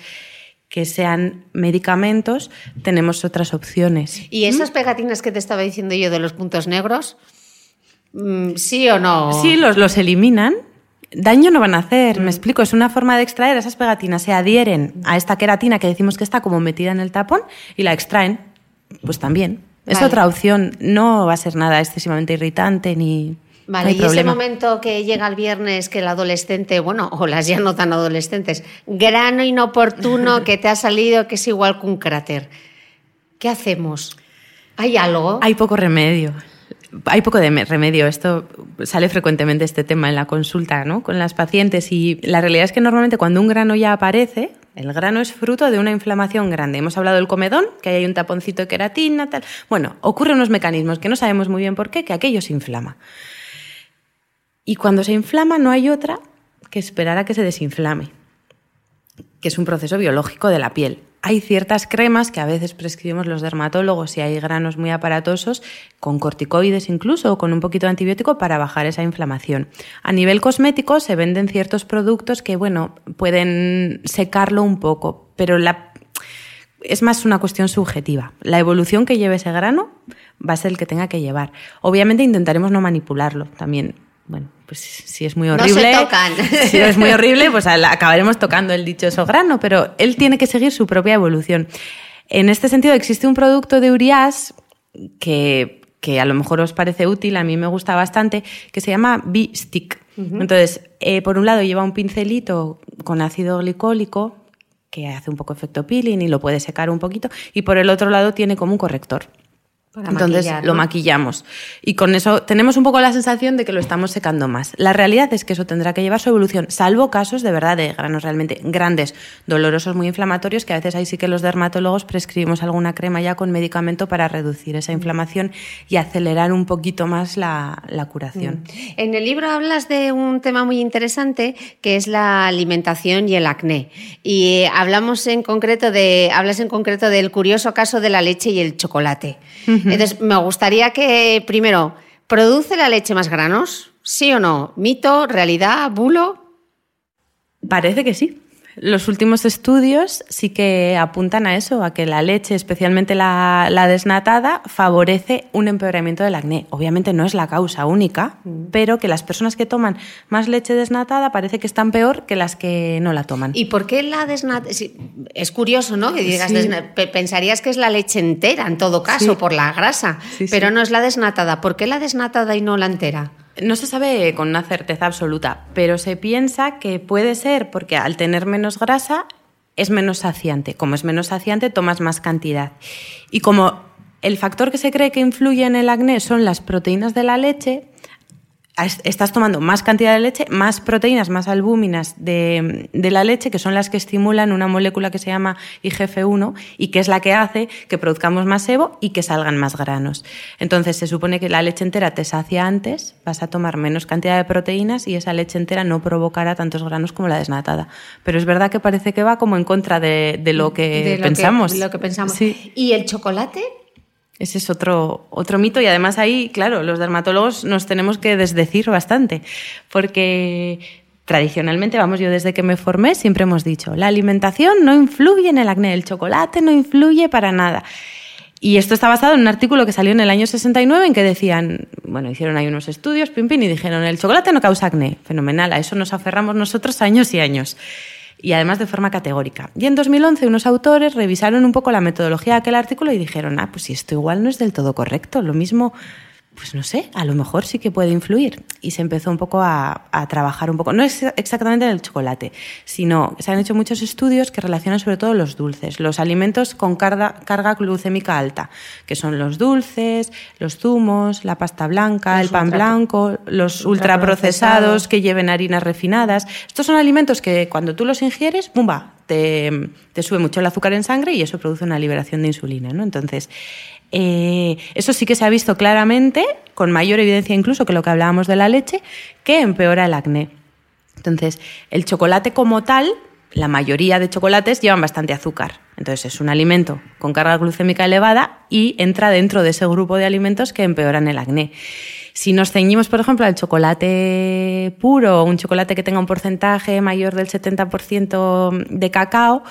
Speaker 2: que sean medicamentos, tenemos otras opciones.
Speaker 1: ¿Y esas pegatinas que te estaba diciendo yo de los puntos negros? Mm, ¿Sí o no?
Speaker 2: Sí, los, los eliminan. Daño no van a hacer, me mm. explico, es una forma de extraer esas pegatinas, se adhieren a esta queratina que decimos que está como metida en el tapón y la extraen, pues también. Es otra opción, no va a ser nada excesivamente irritante ni...
Speaker 1: Vale, y ese momento que llega el viernes que el adolescente, bueno, o las ya no tan adolescentes, grano inoportuno que te ha salido que es igual que un cráter. ¿Qué hacemos? ¿Hay algo?
Speaker 2: Hay poco remedio. Hay poco de remedio. Esto sale frecuentemente este tema en la consulta, ¿no? Con las pacientes y la realidad es que normalmente cuando un grano ya aparece, el grano es fruto de una inflamación grande. Hemos hablado del comedón, que hay un taponcito de queratina, tal. Bueno, ocurren unos mecanismos que no sabemos muy bien por qué, que aquello se inflama. Y cuando se inflama no hay otra que esperar a que se desinflame, que es un proceso biológico de la piel hay ciertas cremas que a veces prescribimos los dermatólogos si hay granos muy aparatosos, con corticoides incluso o con un poquito de antibiótico para bajar esa inflamación. A nivel cosmético se venden ciertos productos que, bueno, pueden secarlo un poco, pero es más una cuestión subjetiva. La evolución que lleve ese grano va a ser el que tenga que llevar. Obviamente intentaremos no manipularlo también bueno, pues si es muy horrible.
Speaker 1: No se tocan.
Speaker 2: Si es muy horrible, pues acabaremos tocando el dichoso grano, pero él tiene que seguir su propia evolución. En este sentido, existe un producto de Urias que, que a lo mejor os parece útil, a mí me gusta bastante, que se llama B-Stick. Entonces, eh, por un lado lleva un pincelito con ácido glicólico que hace un poco efecto peeling y lo puede secar un poquito, y por el otro lado tiene como un corrector. Entonces lo maquillamos. Y con eso tenemos un poco la sensación de que lo estamos secando más. La realidad es que eso tendrá que llevar su evolución, salvo casos de verdad de granos realmente grandes, dolorosos, muy inflamatorios, que a veces ahí sí que los dermatólogos prescribimos alguna crema ya con medicamento para reducir esa inflamación y acelerar un poquito más la, curación. Mm.
Speaker 1: En el libro hablas de un tema muy interesante que es la alimentación y el acné. Y eh, hablamos en concreto de, hablas en concreto del curioso caso de la leche y el chocolate. Entonces, me gustaría que, primero, ¿produce la leche más granos? ¿Sí o no? ¿Mito, realidad, bulo?
Speaker 2: Parece que sí. Los últimos estudios sí que apuntan a eso, a que la leche, especialmente la, desnatada, favorece un empeoramiento del acné. Obviamente no es la causa única, mm. pero que las personas que toman más leche desnatada parece que están peor que las que no la toman.
Speaker 1: ¿Y por qué la desnatada? Es curioso, ¿no? Que digas, pensarías que es la leche entera, en todo caso, por la grasa, pero no es la desnatada. ¿Por qué la desnatada y no la entera?
Speaker 2: No se sabe con una certeza absoluta, pero se piensa que puede ser porque al tener menos grasa es menos saciante. Como es menos saciante, tomas más cantidad. Y como el factor que se cree que influye en el acné son las proteínas de la leche, estás tomando más cantidad de leche, más proteínas, más albúminas de, la leche, que son las que estimulan una molécula que se llama IGF-1 y que es la que hace que produzcamos más sebo y que salgan más granos. Entonces se supone que la leche entera te sacia antes, vas a tomar menos cantidad de proteínas y esa leche entera no provocará tantos granos como la desnatada. Pero es verdad que parece que va como en contra de, lo que pensamos.
Speaker 1: lo que pensamos. ¿Y el chocolate?
Speaker 2: Ese es otro, otro mito y además ahí, claro, los dermatólogos nos tenemos que desdecir bastante, porque tradicionalmente, vamos, yo desde que me formé siempre hemos dicho, la alimentación no influye en el acné, el chocolate no influye para nada. Y esto está basado en un artículo que salió en el año 69 en que decían, bueno, hicieron ahí unos estudios, pim, pim, y dijeron, el chocolate no causa acné. Fenomenal, a eso nos aferramos nosotros años y años y además de forma categórica. Y en 2011 unos autores revisaron un poco la metodología de aquel artículo y dijeron, ah, pues si esto igual no es del todo correcto, lo mismo pues no sé, a lo mejor sí que puede influir. Y se empezó un poco a, trabajar un poco, no es exactamente en el chocolate, sino se han hecho muchos estudios que relacionan sobre todo los dulces, los alimentos con carga, carga glucémica alta, que son los dulces, los zumos, la pasta blanca, el pan blanco, los ultraprocesados que lleven harinas refinadas. Estos son alimentos que cuando tú los ingieres, ¡bumba! Te, te sube mucho el azúcar en sangre y eso produce una liberación de insulina. ¿no? Entonces, eh, eso sí que se ha visto claramente, con mayor evidencia incluso que lo que hablábamos de la leche, que empeora el acné. Entonces, el chocolate como tal, la mayoría de chocolates llevan bastante azúcar. Entonces, es un alimento con carga glucémica elevada y entra dentro de ese grupo de alimentos que empeoran el acné. Si nos ceñimos, por ejemplo, al chocolate puro, un chocolate que tenga un porcentaje mayor del 70% de cacao,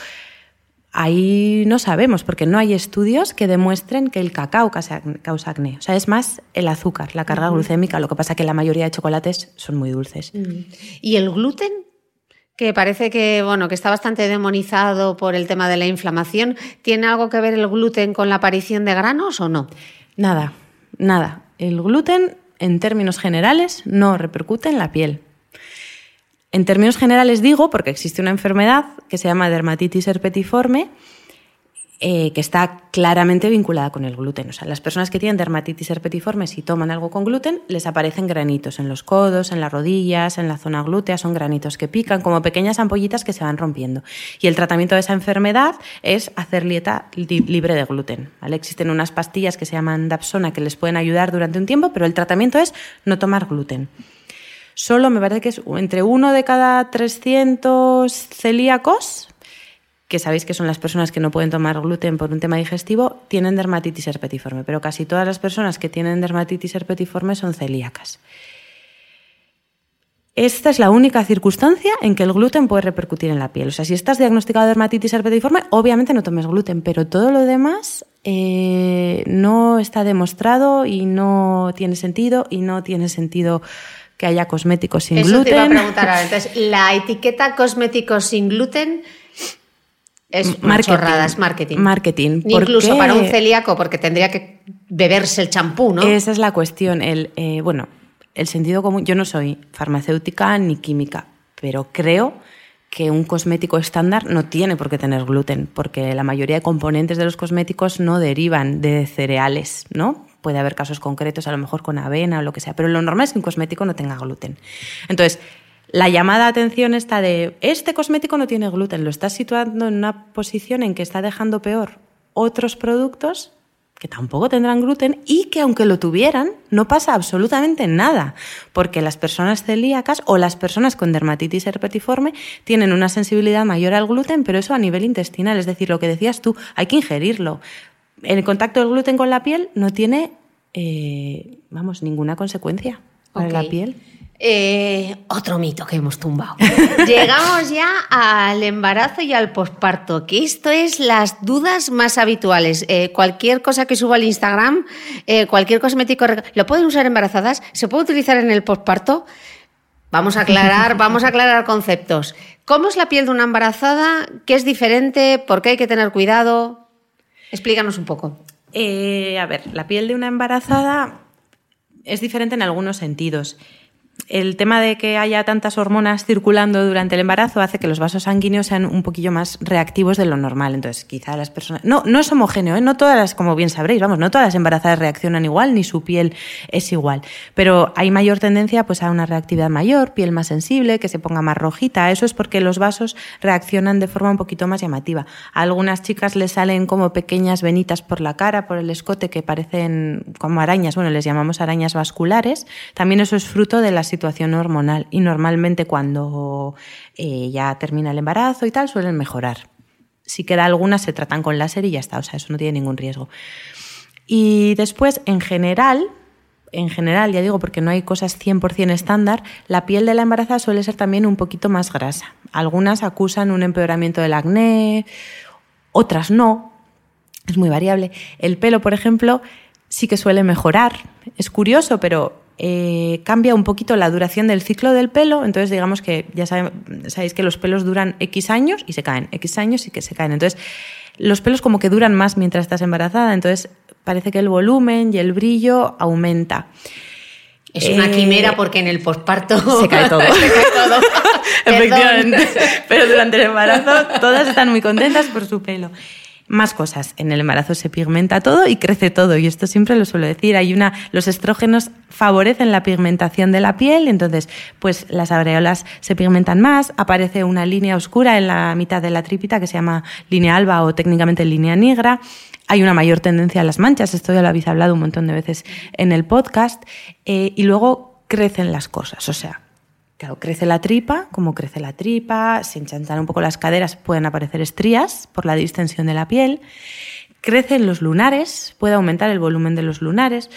Speaker 2: Ahí no sabemos, porque no hay estudios que demuestren que el cacao causa acné. O sea, es más el azúcar, la carga glucémica. Lo que pasa es que la mayoría de chocolates son muy dulces.
Speaker 1: ¿Y el gluten? Que parece que, bueno, que está bastante demonizado por el tema de la inflamación. ¿Tiene algo que ver el gluten con la aparición de granos o no?
Speaker 2: Nada, nada. El gluten, en términos generales, no repercute en la piel. En términos generales digo, porque existe una enfermedad que se llama dermatitis herpetiforme, eh, que está claramente vinculada con el gluten. O sea, las personas que tienen dermatitis herpetiforme, si toman algo con gluten, les aparecen granitos en los codos, en las rodillas, en la zona glútea, son granitos que pican, como pequeñas ampollitas que se van rompiendo. Y el tratamiento de esa enfermedad es hacer dieta libre de gluten. ¿vale? Existen unas pastillas que se llaman Dapsona que les pueden ayudar durante un tiempo, pero el tratamiento es no tomar gluten solo me parece que es entre uno de cada 300 celíacos, que sabéis que son las personas que no pueden tomar gluten por un tema digestivo, tienen dermatitis herpetiforme, pero casi todas las personas que tienen dermatitis herpetiforme son celíacas. Esta es la única circunstancia en que el gluten puede repercutir en la piel. O sea, si estás diagnosticado de dermatitis herpetiforme, obviamente no tomes gluten, pero todo lo demás eh, no está demostrado y no tiene sentido y no tiene sentido que haya cosméticos sin gluten. Eso te
Speaker 1: iba a preguntar ahora. Entonces, la etiqueta cosméticos sin gluten es marketing, es marketing.
Speaker 2: Marketing.
Speaker 1: Incluso para un celíaco, porque tendría que beberse el champú, ¿no?
Speaker 2: Esa es la cuestión. El, eh, bueno, el sentido común. Yo no soy farmacéutica ni química, pero creo que un cosmético estándar no tiene por qué tener gluten, porque la mayoría de componentes de los cosméticos no derivan de cereales, ¿no? Puede haber casos concretos, a lo mejor con avena o lo que sea, pero lo normal es que un cosmético no tenga gluten. Entonces, la llamada atención está de, este cosmético no tiene gluten, lo estás situando en una posición en que está dejando peor otros productos que tampoco tendrán gluten y que aunque lo tuvieran, no pasa absolutamente nada, porque las personas celíacas o las personas con dermatitis herpetiforme tienen una sensibilidad mayor al gluten, pero eso a nivel intestinal, es decir, lo que decías tú, hay que ingerirlo. El contacto del gluten con la piel no tiene, eh, vamos, ninguna consecuencia para la piel.
Speaker 1: Eh, otro mito que hemos tumbado. Llegamos ya al embarazo y al posparto, que esto es las dudas más habituales. Eh, cualquier cosa que suba al Instagram, eh, cualquier cosmético, ¿lo pueden usar embarazadas? ¿Se puede utilizar en el posparto? Vamos a aclarar, vamos a aclarar conceptos. ¿Cómo es la piel de una embarazada? ¿Qué es diferente? ¿Por qué hay que tener cuidado? Explícanos un poco.
Speaker 2: a ver, la piel de una embarazada es diferente en algunos sentidos el tema de que haya tantas hormonas circulando durante el embarazo hace que los vasos sanguíneos sean un poquillo más reactivos de lo normal. Entonces, quizá las personas. No, no es homogéneo, ¿eh? no todas las, como bien sabréis, vamos, no todas las embarazadas reaccionan igual, ni su piel es igual. Pero hay mayor tendencia pues, a una reactividad mayor, piel más sensible, que se ponga más rojita. Eso es porque los vasos reaccionan de forma un poquito más llamativa. A algunas chicas les salen como pequeñas venitas por la cara, por el escote, que parecen como arañas. Bueno, les llamamos arañas vasculares. También eso es fruto de la situación hormonal y normalmente cuando eh, ya termina el embarazo y tal suelen mejorar. Si queda alguna se tratan con láser y ya está, o sea, eso no tiene ningún riesgo. Y después, en general, en general, ya digo, porque no hay cosas 100% estándar, la piel de la embarazada suele ser también un poquito más grasa. Algunas acusan un empeoramiento del acné, otras no, es muy variable. El pelo, por ejemplo, sí que suele mejorar. Es curioso, pero eh, cambia un poquito la duración del ciclo del pelo, entonces digamos que ya sabéis que los pelos duran X años y se caen, X años y que se caen. Entonces, los pelos como que duran más mientras estás embarazada, entonces parece que el volumen y el brillo aumenta.
Speaker 1: Es una quimera eh, porque en el posparto
Speaker 2: se cae todo. se cae todo. Efectivamente. Pero durante el embarazo todas están muy contentas por su pelo. Más cosas. En el embarazo se pigmenta todo y crece todo. Y esto siempre lo suelo decir. Hay una, los estrógenos favorecen la pigmentación de la piel, entonces, pues las areolas se pigmentan más. Aparece una línea oscura en la mitad de la trípita que se llama línea alba o técnicamente línea negra. Hay una mayor tendencia a las manchas. Esto ya lo habéis hablado un montón de veces en el podcast. Eh, y luego crecen las cosas. O sea, Claro, crece la tripa, como crece la tripa, se enchantan un poco las caderas, pueden aparecer estrías por la distensión de la piel, crecen los lunares, puede aumentar el volumen de los lunares,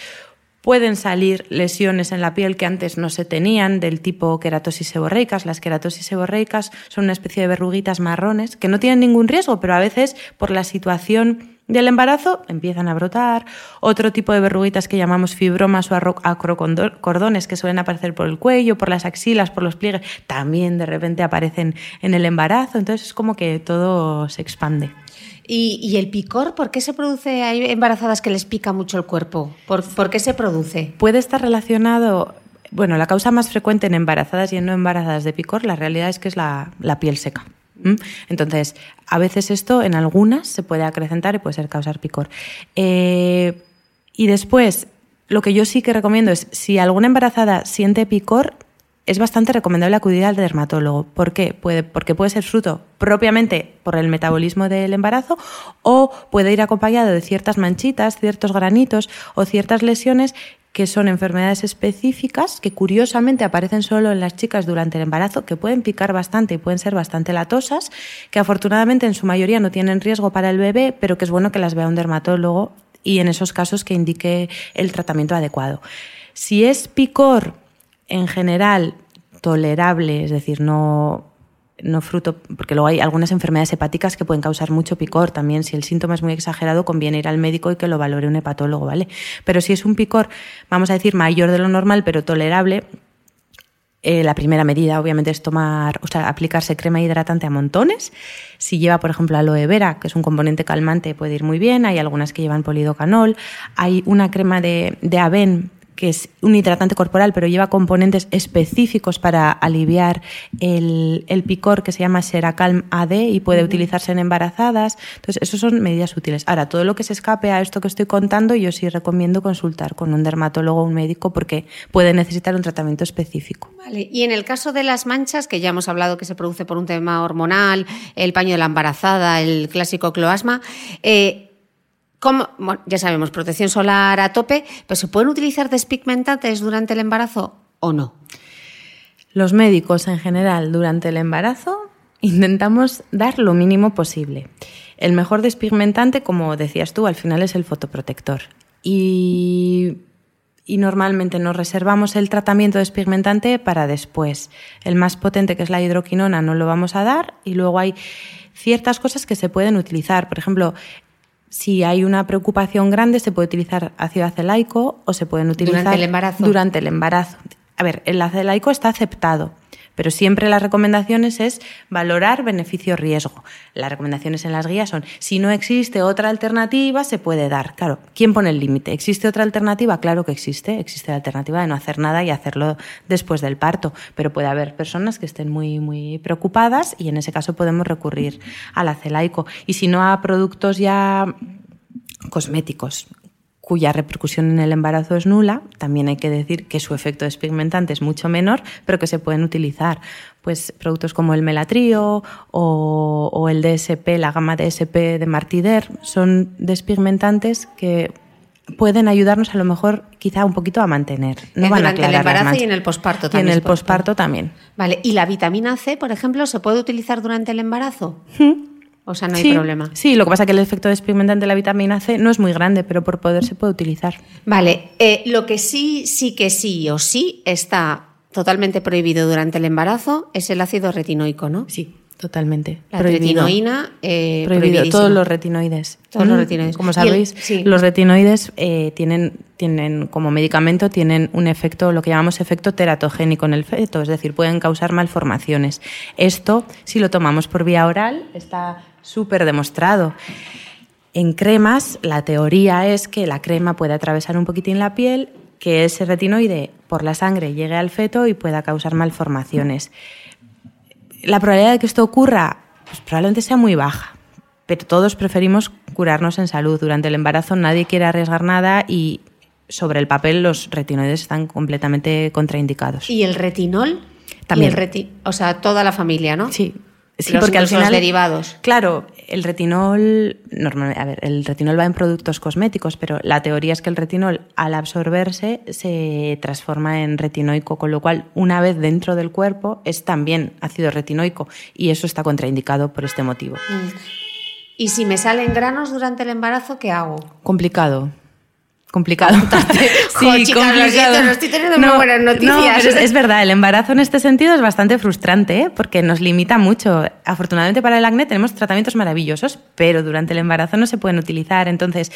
Speaker 2: pueden salir lesiones en la piel que antes no se tenían del tipo queratosis seborreicas. Las queratosis seborreicas son una especie de verruguitas marrones que no tienen ningún riesgo, pero a veces por la situación del embarazo empiezan a brotar. Otro tipo de verruguitas que llamamos fibromas o acrocordones que suelen aparecer por el cuello, por las axilas, por los pliegues, también de repente aparecen en el embarazo. Entonces es como que todo se expande.
Speaker 1: ¿Y, el picor? ¿Por qué se produce? Hay embarazadas que les pica mucho el cuerpo. ¿Por, qué se produce?
Speaker 2: Puede estar relacionado bueno, la causa más frecuente en embarazadas y en no embarazadas de picor, la realidad es que es la piel seca. Entonces, a veces esto en algunas se puede acrecentar y puede ser causar picor. Eh, y después, lo que yo sí que recomiendo es, si alguna embarazada siente picor, es bastante recomendable acudir al dermatólogo. ¿Por qué? Porque puede ser fruto propiamente por el metabolismo del embarazo o puede ir acompañado de ciertas manchitas, ciertos granitos o ciertas lesiones que son enfermedades específicas que curiosamente aparecen solo en las chicas durante el embarazo, que pueden picar bastante y pueden ser bastante latosas, que afortunadamente en su mayoría no tienen riesgo para el bebé, pero que es bueno que las vea un dermatólogo y en esos casos que indique el tratamiento adecuado. Si es picor en general tolerable, es decir, no no fruto, porque luego hay algunas enfermedades hepáticas que pueden causar mucho picor también. Si el síntoma es muy exagerado, conviene ir al médico y que lo valore un hepatólogo, ¿vale? Pero si es un picor, vamos a decir, mayor de lo normal, pero tolerable, eh, la primera medida, obviamente, es tomar, o sea, aplicarse crema hidratante a montones. Si lleva, por ejemplo, aloe vera, que es un componente calmante, puede ir muy bien. Hay algunas que llevan polidocanol. Hay una crema de, de aven que es un hidratante corporal, pero lleva componentes específicos para aliviar el, picor que se llama Seracalm AD y puede utilizarse en embarazadas. Entonces, eso son medidas útiles. Ahora, todo lo que se escape a esto que estoy contando, yo sí recomiendo consultar con un dermatólogo o un médico porque puede necesitar un tratamiento específico.
Speaker 1: Vale. Y en el caso de las manchas, que ya hemos hablado que se produce por un tema hormonal, el paño de la embarazada, el clásico cloasma, eh, como, ya sabemos, protección solar a tope, pero ¿se pueden utilizar despigmentantes durante el embarazo o no?
Speaker 2: Los médicos en general durante el embarazo intentamos dar lo mínimo posible. El mejor despigmentante, como decías tú, al final es el fotoprotector. Y, y normalmente nos reservamos el tratamiento despigmentante para después. El más potente, que es la hidroquinona, no lo vamos a dar y luego hay ciertas cosas que se pueden utilizar. Por ejemplo, si hay una preocupación grande, se puede utilizar ácido acelaico o se pueden utilizar
Speaker 1: durante el embarazo.
Speaker 2: Durante el embarazo. A ver, el acelaico está aceptado, pero siempre las recomendaciones es valorar beneficio-riesgo. Las recomendaciones en las guías son, si no existe otra alternativa, se puede dar. Claro, ¿quién pone el límite? ¿Existe otra alternativa? Claro que existe. Existe la alternativa de no hacer nada y hacerlo después del parto. Pero puede haber personas que estén muy, muy preocupadas y en ese caso podemos recurrir al acelaico. Y si no a productos ya cosméticos, cuya repercusión en el embarazo es nula, también hay que decir que su efecto despigmentante es mucho menor, pero que se pueden utilizar. Pues productos como el melatrío o, el DSP, la gama DSP de Martider, son despigmentantes que pueden ayudarnos a lo mejor quizá un poquito a mantener.
Speaker 1: No van durante a el embarazo y en el posparto también.
Speaker 2: Y en el posparto también.
Speaker 1: Vale, ¿y la vitamina C, por ejemplo, se puede utilizar durante el embarazo? O sea, no hay problema.
Speaker 2: Sí, lo que pasa es que el efecto despigmentante de la vitamina C no es muy grande, pero por poder se puede utilizar.
Speaker 1: Vale, eh, lo que sí, sí que sí o sí está totalmente prohibido durante el embarazo es el ácido retinoico, ¿no?
Speaker 2: Sí. Totalmente.
Speaker 1: La retinoína, eh,
Speaker 2: prohibido. Todos los retinoides.
Speaker 1: Todos los retinoides.
Speaker 2: Como sabéis, los retinoides eh, tienen, tienen, como medicamento, tienen un efecto, lo que llamamos efecto teratogénico en el feto, es decir, pueden causar malformaciones. Esto, si lo tomamos por vía oral, está súper demostrado. En cremas, la teoría es que la crema puede atravesar un poquitín la piel, que ese retinoide por la sangre llegue al feto y pueda causar malformaciones la probabilidad de que esto ocurra pues probablemente sea muy baja, pero todos preferimos curarnos en salud. Durante el embarazo nadie quiere arriesgar nada y sobre el papel los retinoides están completamente contraindicados.
Speaker 1: ¿Y el retinol?
Speaker 2: También.
Speaker 1: o sea, toda la familia, ¿no?
Speaker 2: Sí. Sí,
Speaker 1: los,
Speaker 2: porque al final.
Speaker 1: derivados.
Speaker 2: Claro, el retinol. Normalmente, a ver, el retinol va en productos cosméticos, pero la teoría es que el retinol, al absorberse, se transforma en retinoico, con lo cual, una vez dentro del cuerpo, es también ácido retinoico. Y eso está contraindicado por este motivo. Mm.
Speaker 1: ¿Y si me salen granos durante el embarazo, qué hago?
Speaker 2: Complicado complicado.
Speaker 1: sí, complicado. no estoy teniendo muy buenas noticias.
Speaker 2: es, verdad, el embarazo en este sentido es bastante frustrante ¿eh? porque nos limita mucho. Afortunadamente para el acné tenemos tratamientos maravillosos, pero durante el embarazo no se pueden utilizar. Entonces,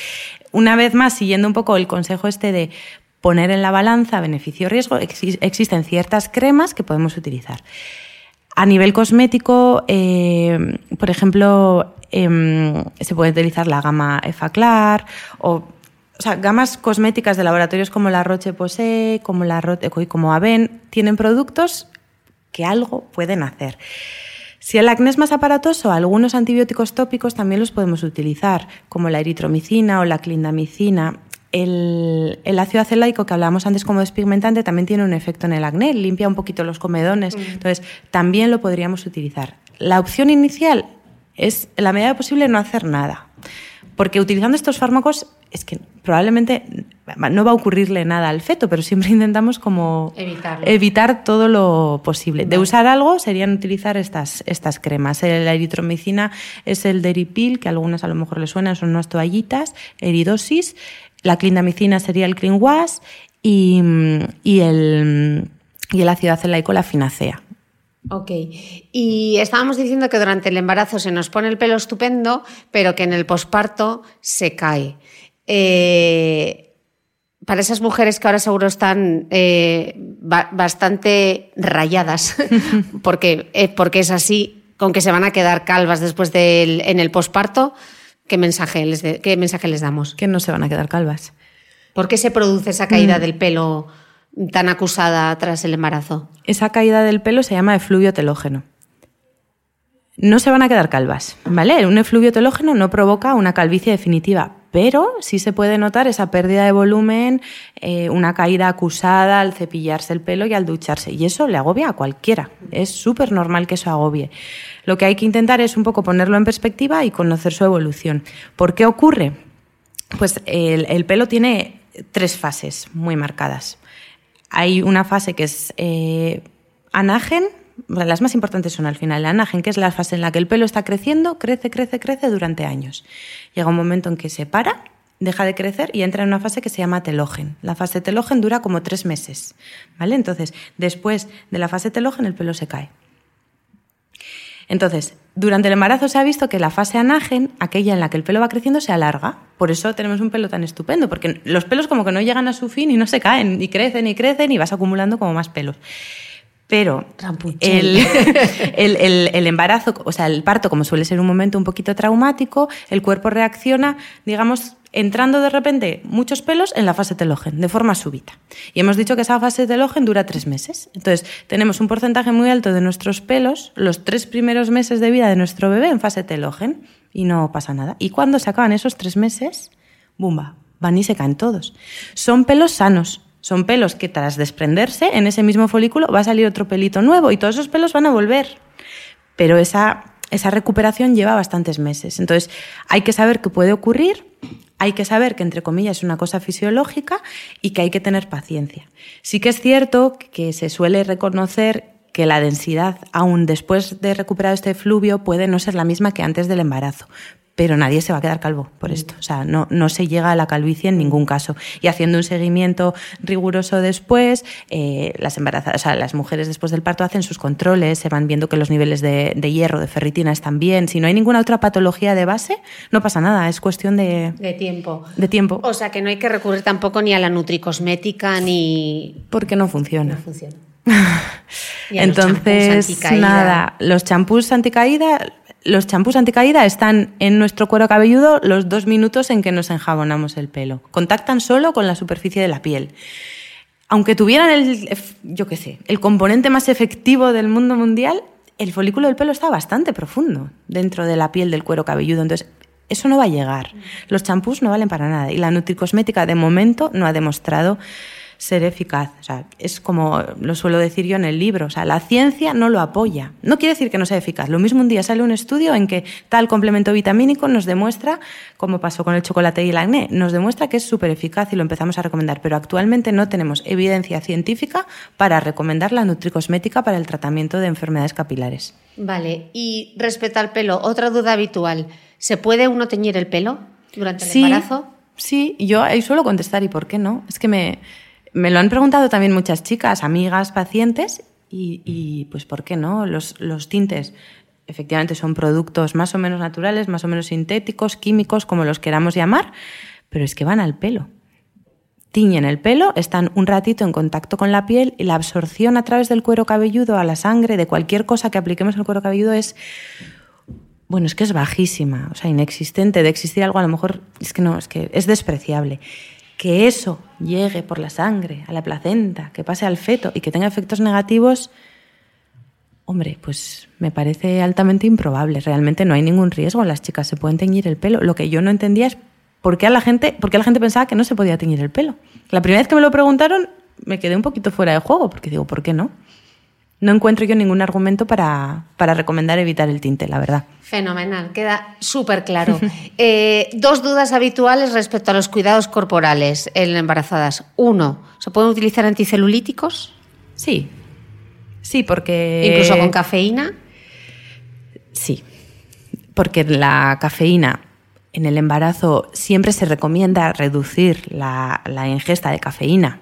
Speaker 2: una vez más, siguiendo un poco el consejo este de poner en la balanza beneficio-riesgo, existen ciertas cremas que podemos utilizar. A nivel cosmético, eh, por ejemplo, em, se puede utilizar la gama Efaclar o o sea, gamas cosméticas de laboratorios como la Roche-Posay, como la Roche, como Aven, tienen productos que algo pueden hacer. Si el acné es más aparatoso, algunos antibióticos tópicos también los podemos utilizar, como la eritromicina o la clindamicina. El, ácido acelaico que hablábamos antes como despigmentante también tiene un efecto en el acné, limpia un poquito los comedones, mm. entonces también lo podríamos utilizar. La opción inicial es, en la medida de posible, no hacer nada. Porque utilizando estos fármacos es que probablemente no va a ocurrirle nada al feto, pero siempre intentamos como evitar todo lo posible. De usar algo serían utilizar estas, estas cremas. La eritromicina es el deripil, que a algunas a lo mejor le suenan, son unas toallitas, eridosis. La clindamicina sería el clean wash y, y, el, y el ácido acelaico, la finacea.
Speaker 1: Ok. Y estábamos diciendo que durante el embarazo se nos pone el pelo estupendo, pero que en el posparto se cae. Eh, para esas mujeres que ahora seguro están eh, bastante rayadas, porque, eh, porque es así, con que se van a quedar calvas después del, en el posparto, ¿qué mensaje, les ¿qué mensaje les damos?
Speaker 2: Que no se van a quedar calvas.
Speaker 1: ¿Por qué se produce esa caída mm. del pelo tan acusada tras el embarazo?
Speaker 2: Esa caída del pelo se llama efluvio telógeno. No se van a quedar calvas, ¿vale? Un efluvio telógeno no provoca una calvicie definitiva, pero sí se puede notar esa pérdida de volumen, eh, una caída acusada al cepillarse el pelo y al ducharse. Y eso le agobia a cualquiera. Es súper normal que eso agobie. Lo que hay que intentar es un poco ponerlo en perspectiva y conocer su evolución. ¿Por qué ocurre? Pues el, pelo tiene tres fases muy marcadas. Hay una fase que es eh, anagen, las más importantes son al final el anagen, que es la fase en la que el pelo está creciendo, crece, crece, crece durante años. Llega un momento en que se para, deja de crecer y entra en una fase que se llama telógen. La fase telógen dura como tres meses, ¿vale? Entonces, después de la fase telógen el pelo se cae. Entonces, durante el embarazo se ha visto que la fase anagen, aquella en la que el pelo va creciendo, se alarga. Por eso tenemos un pelo tan estupendo, porque los pelos como que no llegan a su fin y no se caen, y crecen y crecen y vas acumulando como más pelos. Pero el, el, embarazo, o sea, el parto, como suele ser un momento un poquito traumático, el cuerpo reacciona, digamos, entrando de repente muchos pelos en la fase telógen, de forma súbita. Y hemos dicho que esa fase telógen dura tres meses. Entonces, tenemos un porcentaje muy alto de nuestros pelos, los tres primeros meses de vida de nuestro bebé en fase telógen, y no pasa nada. Y cuando se acaban esos tres meses, ¡bumba! Van y se caen todos. Son pelos sanos, son pelos que tras desprenderse, en ese mismo folículo va a salir otro pelito nuevo y todos esos pelos van a volver. Pero esa, esa recuperación lleva bastantes meses. Entonces, hay que saber qué puede ocurrir, hay que saber que, entre comillas, es una cosa fisiológica y que hay que tener paciencia. Sí que es cierto que se suele reconocer que la densidad, aún después de recuperado este fluvio, puede no ser la misma que antes del embarazo, pero nadie se va a quedar calvo por esto. O sea, no, no se llega a la calvicie en ningún caso. Y haciendo un seguimiento riguroso después, eh, las embarazadas, o sea, las mujeres después del parto hacen sus controles, se van viendo que los niveles de, hierro, de ferritina están bien. Si no hay ninguna otra patología de base, no pasa nada, es cuestión de...
Speaker 1: De tiempo.
Speaker 2: De tiempo.
Speaker 1: O sea, que no hay que recurrir tampoco ni a la nutricosmética ni...
Speaker 2: Porque no funciona.
Speaker 1: No funciona.
Speaker 2: Entonces, nada, los champús anticaída los champús anticaída están en nuestro cuero cabelludo los dos minutos en que nos enjabonamos el pelo. Contactan solo con la superficie de la piel. Aunque tuvieran el, yo qué sé, el componente más efectivo del mundo mundial, el folículo del pelo está bastante profundo dentro de la piel del cuero cabelludo. Entonces, eso no va a llegar. Los champús no valen para nada. Y la nutricosmética, de momento, no ha demostrado ser eficaz. O sea, es como lo suelo decir yo en el libro, o sea, la ciencia no lo apoya. No quiere decir que no sea eficaz. Lo mismo un día sale un estudio en que tal complemento vitamínico nos demuestra, como pasó con el chocolate y el acné, nos demuestra que es súper eficaz y lo empezamos a recomendar, pero actualmente no tenemos evidencia científica para recomendar la nutricosmética para el tratamiento de enfermedades capilares.
Speaker 1: Vale, y respecto al pelo, otra duda habitual, ¿se puede uno teñir el pelo durante el embarazo?
Speaker 2: Sí, yo ahí suelo contestar, ¿y por qué no? Es que me, me lo han preguntado también muchas chicas, amigas, pacientes, y, pues ¿por qué no? Los, los, tintes efectivamente son productos más o menos naturales, más o menos sintéticos, químicos, como los queramos llamar, pero es que van al pelo. Tiñen el pelo, están un ratito en contacto con la piel y la absorción a través del cuero cabelludo a la sangre de cualquier cosa que apliquemos al cuero cabelludo es bueno, es que es bajísima, o sea, inexistente. De existir algo, a lo mejor es que no, es que es despreciable que eso llegue por la sangre a la placenta, que pase al feto y que tenga efectos negativos, hombre, pues me parece altamente improbable. Realmente no hay ningún riesgo. Las chicas se pueden teñir el pelo. Lo que yo no entendía es por qué a la gente, por qué la gente pensaba que no se podía teñir el pelo. La primera vez que me lo preguntaron me quedé un poquito fuera de juego, porque digo, ¿por qué no? No encuentro yo ningún argumento para, recomendar evitar el tinte, la verdad.
Speaker 1: Fenomenal, queda súper claro. Eh, dos dudas habituales respecto a los cuidados corporales en embarazadas. Uno, ¿se pueden utilizar anticelulíticos?
Speaker 2: Sí, sí, porque...
Speaker 1: ¿Incluso con cafeína?
Speaker 2: Sí, porque la cafeína en el embarazo siempre se recomienda reducir la ingesta de cafeína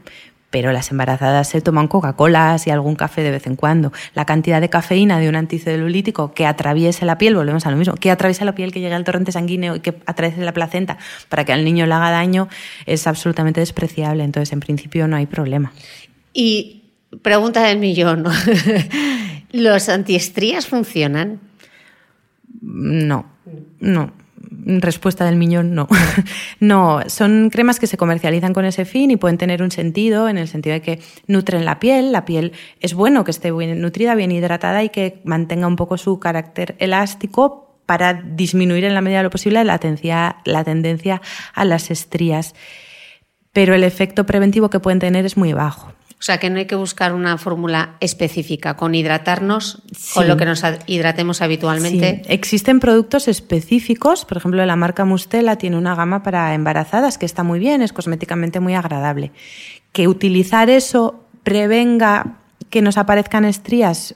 Speaker 2: pero las embarazadas se toman Coca-Colas y algún café de vez en cuando. La cantidad de cafeína de un anticelulítico que atraviese la piel, volvemos a lo mismo, que atraviese la piel, que llegue al torrente sanguíneo y que atraviese la placenta para que al niño le haga daño, es absolutamente despreciable. Entonces, en principio, no hay problema.
Speaker 1: Y pregunta del millón, ¿los antiestrías funcionan?
Speaker 2: No, no. Respuesta del miñón, no. no, son cremas que se comercializan con ese fin y pueden tener un sentido en el sentido de que nutren la piel. La piel es bueno que esté bien nutrida, bien hidratada y que mantenga un poco su carácter elástico para disminuir en la medida de lo posible la la tendencia a las estrías. Pero el efecto preventivo que pueden tener es muy bajo.
Speaker 1: O sea, que no hay que buscar una fórmula específica, con hidratarnos, con lo que nos hidratemos habitualmente.
Speaker 2: Sí. Existen productos específicos, por ejemplo, la marca Mustela tiene una gama para embarazadas que está muy bien, es cosméticamente muy agradable. Que utilizar eso prevenga que nos aparezcan estrías,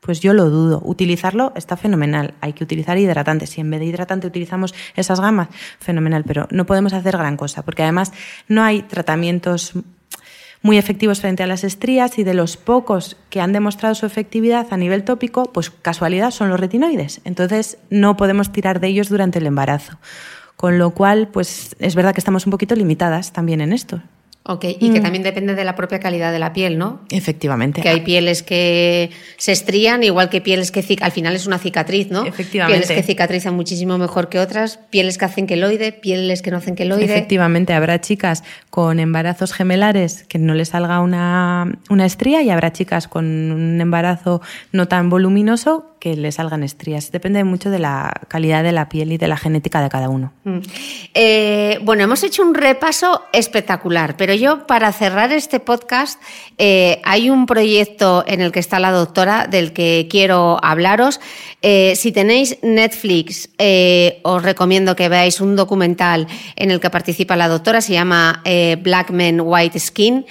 Speaker 2: pues yo lo dudo. Utilizarlo está fenomenal. Hay que utilizar hidratantes. Si en vez de hidratante utilizamos esas gamas, fenomenal. Pero no podemos hacer gran cosa, porque además no hay tratamientos muy efectivos frente a las estrías y de los pocos que han demostrado su efectividad a nivel tópico, pues casualidad son los retinoides. Entonces no podemos tirar de ellos durante el embarazo. Con lo cual, pues es verdad que estamos un poquito limitadas también en esto.
Speaker 1: Ok, y que mm. también depende de la propia calidad de la piel, ¿no?
Speaker 2: Efectivamente.
Speaker 1: Que hay pieles que se estrían, igual que pieles que al final es una cicatriz, ¿no?
Speaker 2: Efectivamente.
Speaker 1: Pieles que cicatrizan muchísimo mejor que otras, pieles que hacen queloide, pieles que no hacen queloide.
Speaker 2: Efectivamente, habrá chicas con embarazos gemelares que no les salga una, una estría y habrá chicas con un embarazo no tan voluminoso que le salgan estrías. Depende mucho de la calidad de la piel y de la genética de cada uno. Mm.
Speaker 1: Eh, bueno, hemos hecho un repaso espectacular, pero yo para cerrar este podcast eh, hay un proyecto en el que está la doctora del que quiero hablaros. Eh, si tenéis Netflix, os recomiendo que veáis un documental en el que participa la doctora, se llama Black Men White Skin.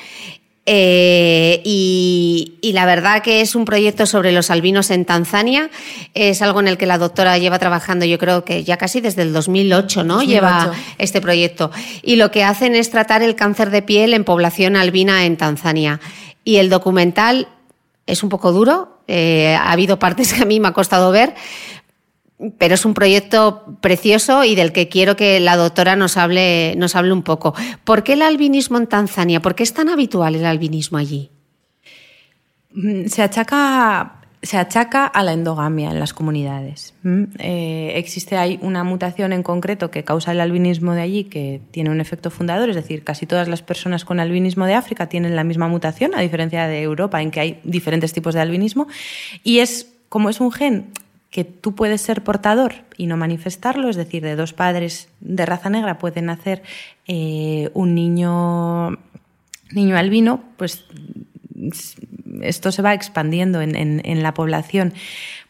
Speaker 1: Eh, y, la verdad que es un proyecto sobre los albinos en Tanzania. Es algo en el que la doctora lleva trabajando, yo creo que ya casi desde el 2008, ¿no? Lleva este proyecto. Y lo que hacen es tratar el cáncer de piel en población albina en Tanzania. Y el documental es un poco duro. Eh, ha habido partes que a mí me ha costado ver, pero es un proyecto precioso y del que quiero que la doctora nos hable, nos hable un poco. ¿Por qué el albinismo en Tanzania? ¿Por qué es tan habitual el albinismo allí?
Speaker 2: Mm, se achaca, se achaca a la endogamia en las comunidades. Mm, eh, existe hay una mutación en concreto que causa el albinismo de allí que tiene un efecto fundador, es decir, casi todas las personas con albinismo de África tienen la misma mutación, a diferencia de Europa, en que hay diferentes tipos de albinismo. Y es como es un gen que tú puedes ser portador y no manifestarlo, es decir, de dos padres de raza negra pueden nacer eh, un niño, niño albino, pues esto se va expandiendo en, en la población.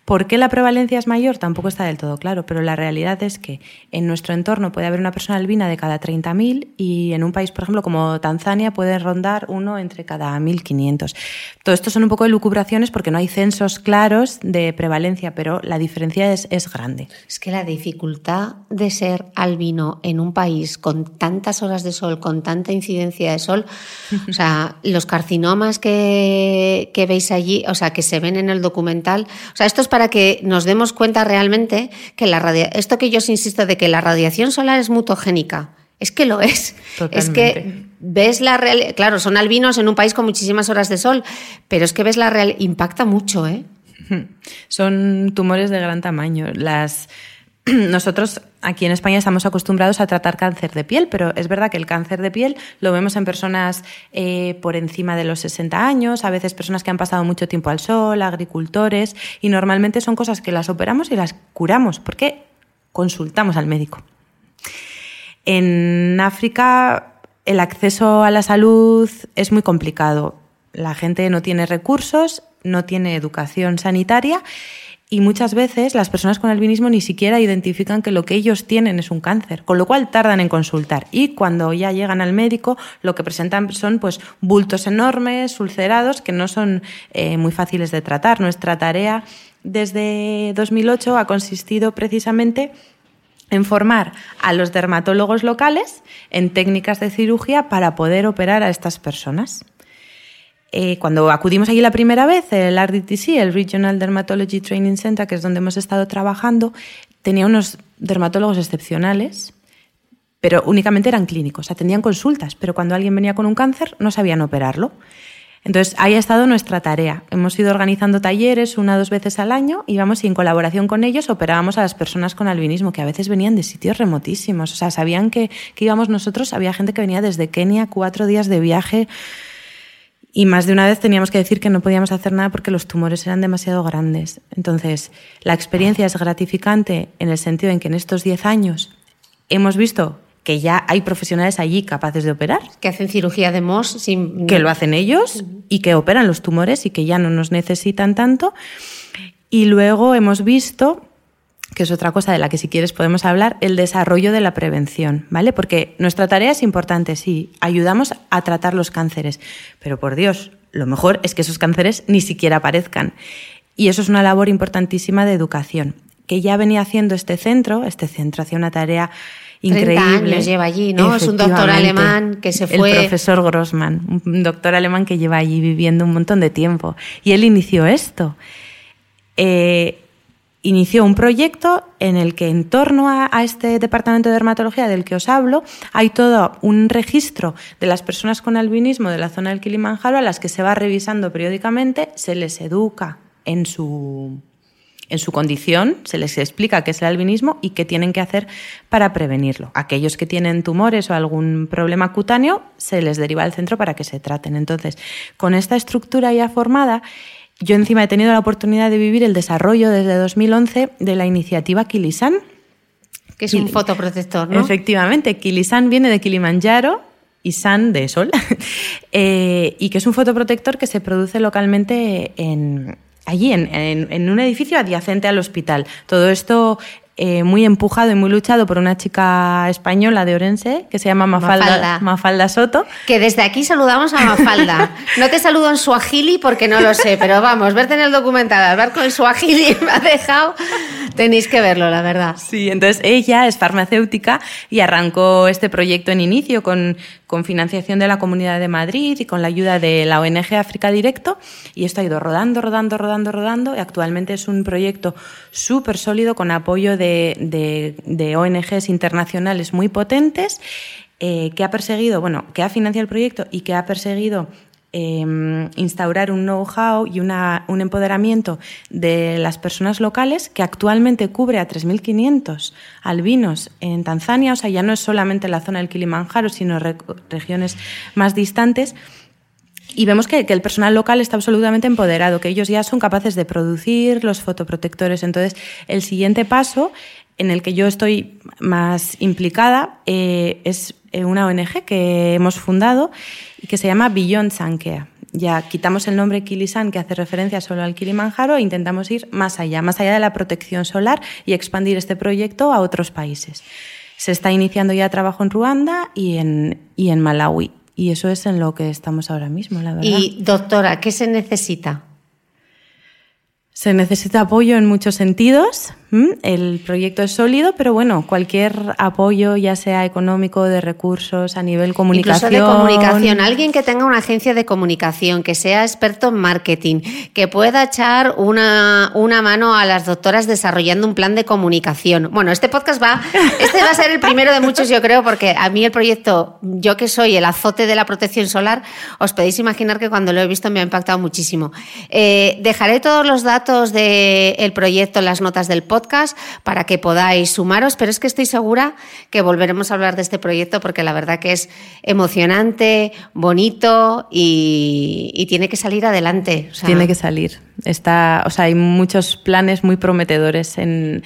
Speaker 2: ¿Por qué la prevalencia es mayor? Tampoco está del todo claro, pero la realidad es que en nuestro entorno puede haber una persona albina de cada 30.000 y en un país, por ejemplo, como Tanzania, puede rondar uno entre cada 1.500. Todo esto son un poco de lucubraciones porque no hay censos claros de prevalencia, pero la diferencia es, es grande.
Speaker 1: Es que la dificultad de ser albino en un país con tantas horas de sol, con tanta incidencia de sol, o sea, los carcinomas que, que veis allí, o sea, que se ven en el documental, o sea, esto es para que nos demos cuenta realmente que la esto que yo os insisto de que la radiación solar es mutogénica. Es que lo es. Es que ves la real. Claro, son albinos en un país con muchísimas horas de sol, pero es que ves la real. Impacta mucho, ¿eh?
Speaker 2: Son tumores de gran tamaño. Las nosotros aquí en España estamos acostumbrados a tratar cáncer de piel, pero es verdad que el cáncer de piel lo vemos en personas eh, por encima de los 60 años, a veces personas que han pasado mucho tiempo al sol, agricultores, y normalmente son cosas que las operamos y las curamos, porque consultamos al médico. En África el acceso a la salud es muy complicado. La gente no tiene recursos, no tiene educación sanitaria y muchas veces las personas con albinismo ni siquiera identifican que lo que ellos tienen es un cáncer, con lo cual tardan en consultar. Y cuando ya llegan al médico, lo que presentan son pues bultos enormes, ulcerados, que no son eh, muy fáciles de tratar. Nuestra tarea desde 2008 ha consistido precisamente en formar a los dermatólogos locales en técnicas de cirugía para poder operar a estas personas. Eh, cuando acudimos allí la primera vez, el RDTC, el Regional Dermatology Training Center, que es donde hemos estado trabajando, tenía unos dermatólogos excepcionales, pero únicamente eran clínicos, atendían consultas, pero cuando alguien venía con un cáncer no sabían operarlo. Entonces, ahí ha estado nuestra tarea. Hemos ido organizando talleres una o dos veces al año y vamos y en colaboración con ellos operábamos a las personas con albinismo, que a veces venían de sitios remotísimos. O sea, sabían que, que íbamos nosotros, había gente que venía desde Kenia, cuatro días de viaje. Y más de una vez teníamos que decir que no podíamos hacer nada porque los tumores eran demasiado grandes. Entonces, la experiencia es gratificante en el sentido en que en estos diez años hemos visto que ya hay profesionales allí capaces de operar.
Speaker 1: Que hacen cirugía de MOS sin...
Speaker 2: Que lo hacen ellos y que operan los tumores y que ya no nos necesitan tanto. Y luego hemos visto, que es otra cosa de la que si quieres podemos hablar, el desarrollo de la prevención, ¿vale? Porque nuestra tarea es importante, sí, ayudamos a tratar los cánceres, pero por Dios, lo mejor es que esos cánceres ni siquiera aparezcan. Y eso es una labor importantísima de educación, que ya venía haciendo este centro, este centro hacía una tarea increíble.
Speaker 1: 30 años lleva allí, ¿no? Es un doctor alemán que se fue.
Speaker 2: El profesor Grossman, un doctor alemán que lleva allí viviendo un montón de tiempo. Y él inició esto. Eh, inició un proyecto en el que en torno a, este departamento de dermatología del que os hablo hay todo un registro de las personas con albinismo de la zona del Kilimanjaro a las que se va revisando periódicamente, se les educa en su en su condición, se les explica qué es el albinismo y qué tienen que hacer para prevenirlo. Aquellos que tienen tumores o algún problema cutáneo, se les deriva al centro para que se traten. Entonces, con esta estructura ya formada, yo encima he tenido la oportunidad de vivir el desarrollo desde 2011 de la iniciativa Kilisan.
Speaker 1: Que es un fotoprotector, ¿no?
Speaker 2: Efectivamente, Kilisan viene de Kilimanjaro, y San de sol, eh, y que es un fotoprotector que se produce localmente en, allí, en, en, en, un edificio adyacente al hospital. Todo esto eh, muy empujado y muy luchado por una chica española de Orense que se llama Mafalda, Mafalda. Mafalda Soto.
Speaker 1: Que desde aquí saludamos a Mafalda. No te saludo en suajili porque no lo sé, pero vamos, verte en el documental, hablar con el suajili me ha dejado. Tenéis que verlo, la verdad.
Speaker 2: Sí, entonces ella es farmacéutica y arrancó este proyecto en inicio con, con financiación de la Comunidad de Madrid y con la ayuda de la ONG África Directo. Y esto ha ido rodando, rodando, rodando, rodando. Y actualmente es un proyecto súper sólido con apoyo de ONGs internacionales muy potentes eh, que ha perseguido, bueno, que ha financiado el proyecto y que ha perseguido eh, instaurar un know-how y una, un empoderamiento de las personas locales que actualmente cubre a 3.500 albinos en Tanzania, o sea, ya no es solamente la zona del Kilimanjaro, sino re regiones más distantes. Y vemos que, el personal local está absolutamente empoderado, que ellos ya son capaces de producir los fotoprotectores. Entonces, el siguiente paso en el que yo estoy más implicada eh, es eh, una ONG que hemos fundado y que se llama Beyond Sankea. Ya quitamos el nombre Kilisan, que hace referencia solo al Kilimanjaro, e intentamos ir más allá, más allá de la protección solar y expandir este proyecto a otros países. Se está iniciando ya trabajo en Ruanda y en, y en Malawi. Y eso es en lo que estamos ahora mismo, la verdad.
Speaker 1: Y doctora, ¿qué se necesita?
Speaker 2: Se necesita apoyo en muchos sentidos. El proyecto es sólido, pero bueno, cualquier apoyo, ya sea económico, de recursos, a nivel comunicación.
Speaker 1: Incluso de comunicación. Alguien que tenga una agencia de comunicación, que sea experto en marketing, que pueda echar una, una mano a las doctoras desarrollando un plan de comunicación. Bueno, este podcast va, este va a ser el primero de muchos, yo creo, porque a mí el proyecto, yo que soy el azote de la protección solar, os podéis imaginar que cuando lo he visto me ha impactado muchísimo. Eh, dejaré todos los datos del de proyecto en las notas del podcast para que podáis sumaros, pero es que estoy segura que volveremos a hablar de este proyecto porque la verdad que es emocionante, bonito y, tiene que salir adelante.
Speaker 2: Tiene que salir. Está, o sea, hay muchos planes muy prometedores. En,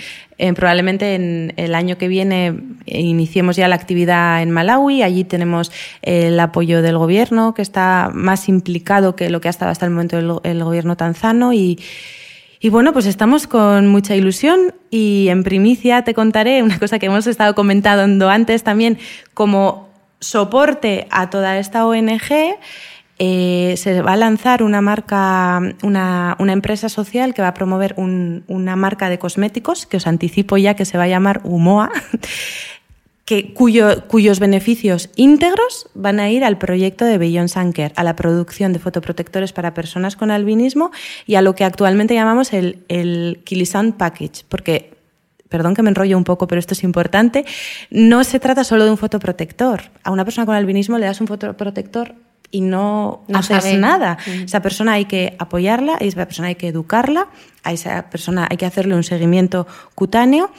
Speaker 2: probablemente en el año que viene iniciemos ya la actividad en Malawi. Allí tenemos el apoyo del gobierno, que está más implicado que lo que ha estado hasta el momento el, el gobierno tanzano y y bueno, pues estamos con mucha ilusión y en primicia te contaré una cosa que hemos estado comentando antes también como soporte a toda esta ONG. Eh, se va a lanzar una marca, una, empresa social que va a promover un, una marca de cosméticos, que os anticipo ya que se va a llamar Humoa, que, cuyo, cuyos beneficios íntegros van a ir al proyecto de Beyond Sanker, a la producción de fotoprotectores para personas con albinismo y a lo que actualmente llamamos el, el Kilisan Package, porque perdón que me enrollo un poco, pero esto es importante, no se trata solo de un fotoprotector. A una persona con albinismo le das un fotoprotector y no, haces nada. Esa persona hay que apoyarla, a esa persona hay que educarla, a esa persona hay que hacerle un seguimiento cutáneo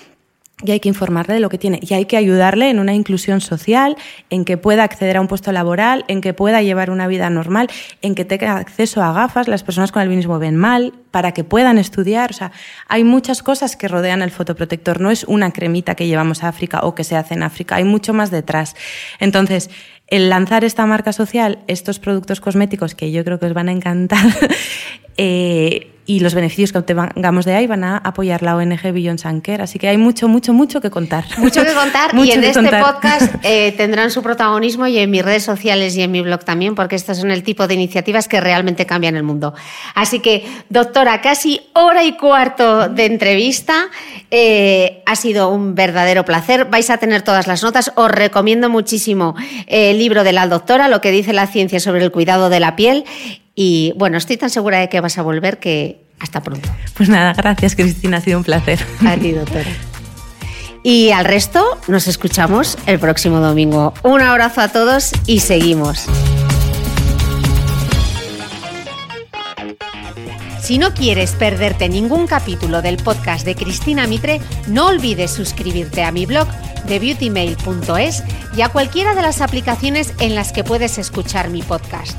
Speaker 2: y hay que informarle de lo que tiene y hay que ayudarle en una inclusión social, en que pueda acceder a un puesto laboral, en que pueda llevar una vida normal, en que tenga acceso a gafas, las personas con albinismo ven mal, para que puedan estudiar. O sea, hay muchas cosas que rodean el fotoprotector, no es una cremita que llevamos a África o que se hace en África, hay mucho más detrás. Entonces, el lanzar esta marca social, estos productos cosméticos que yo creo que os van a encantar, eh, y los beneficios que obtengamos de ahí van a apoyar la ONG Beyond Sanker. Así que hay mucho, mucho, mucho que contar.
Speaker 1: Mucho que contar y en este podcast eh, tendrán su protagonismo y en mis redes sociales y en mi blog también, porque estos son el tipo de iniciativas que realmente cambian el mundo. Así que, doctora, casi hora y cuarto de entrevista. Eh, ha sido un verdadero placer. Vais a tener todas las notas. Os recomiendo muchísimo el libro de la doctora, lo que dice la ciencia sobre el cuidado de la piel y bueno, estoy tan segura de que vas a volver que hasta pronto.
Speaker 2: Pues nada, gracias Cristina, ha sido un placer.
Speaker 1: A ti, doctora. Y al resto nos escuchamos el próximo domingo. Un abrazo a todos y seguimos. Si no quieres perderte ningún capítulo del podcast de Cristina Mitre, no olvides suscribirte a mi blog de beautymail.es y a cualquiera de las aplicaciones en las que puedes escuchar mi podcast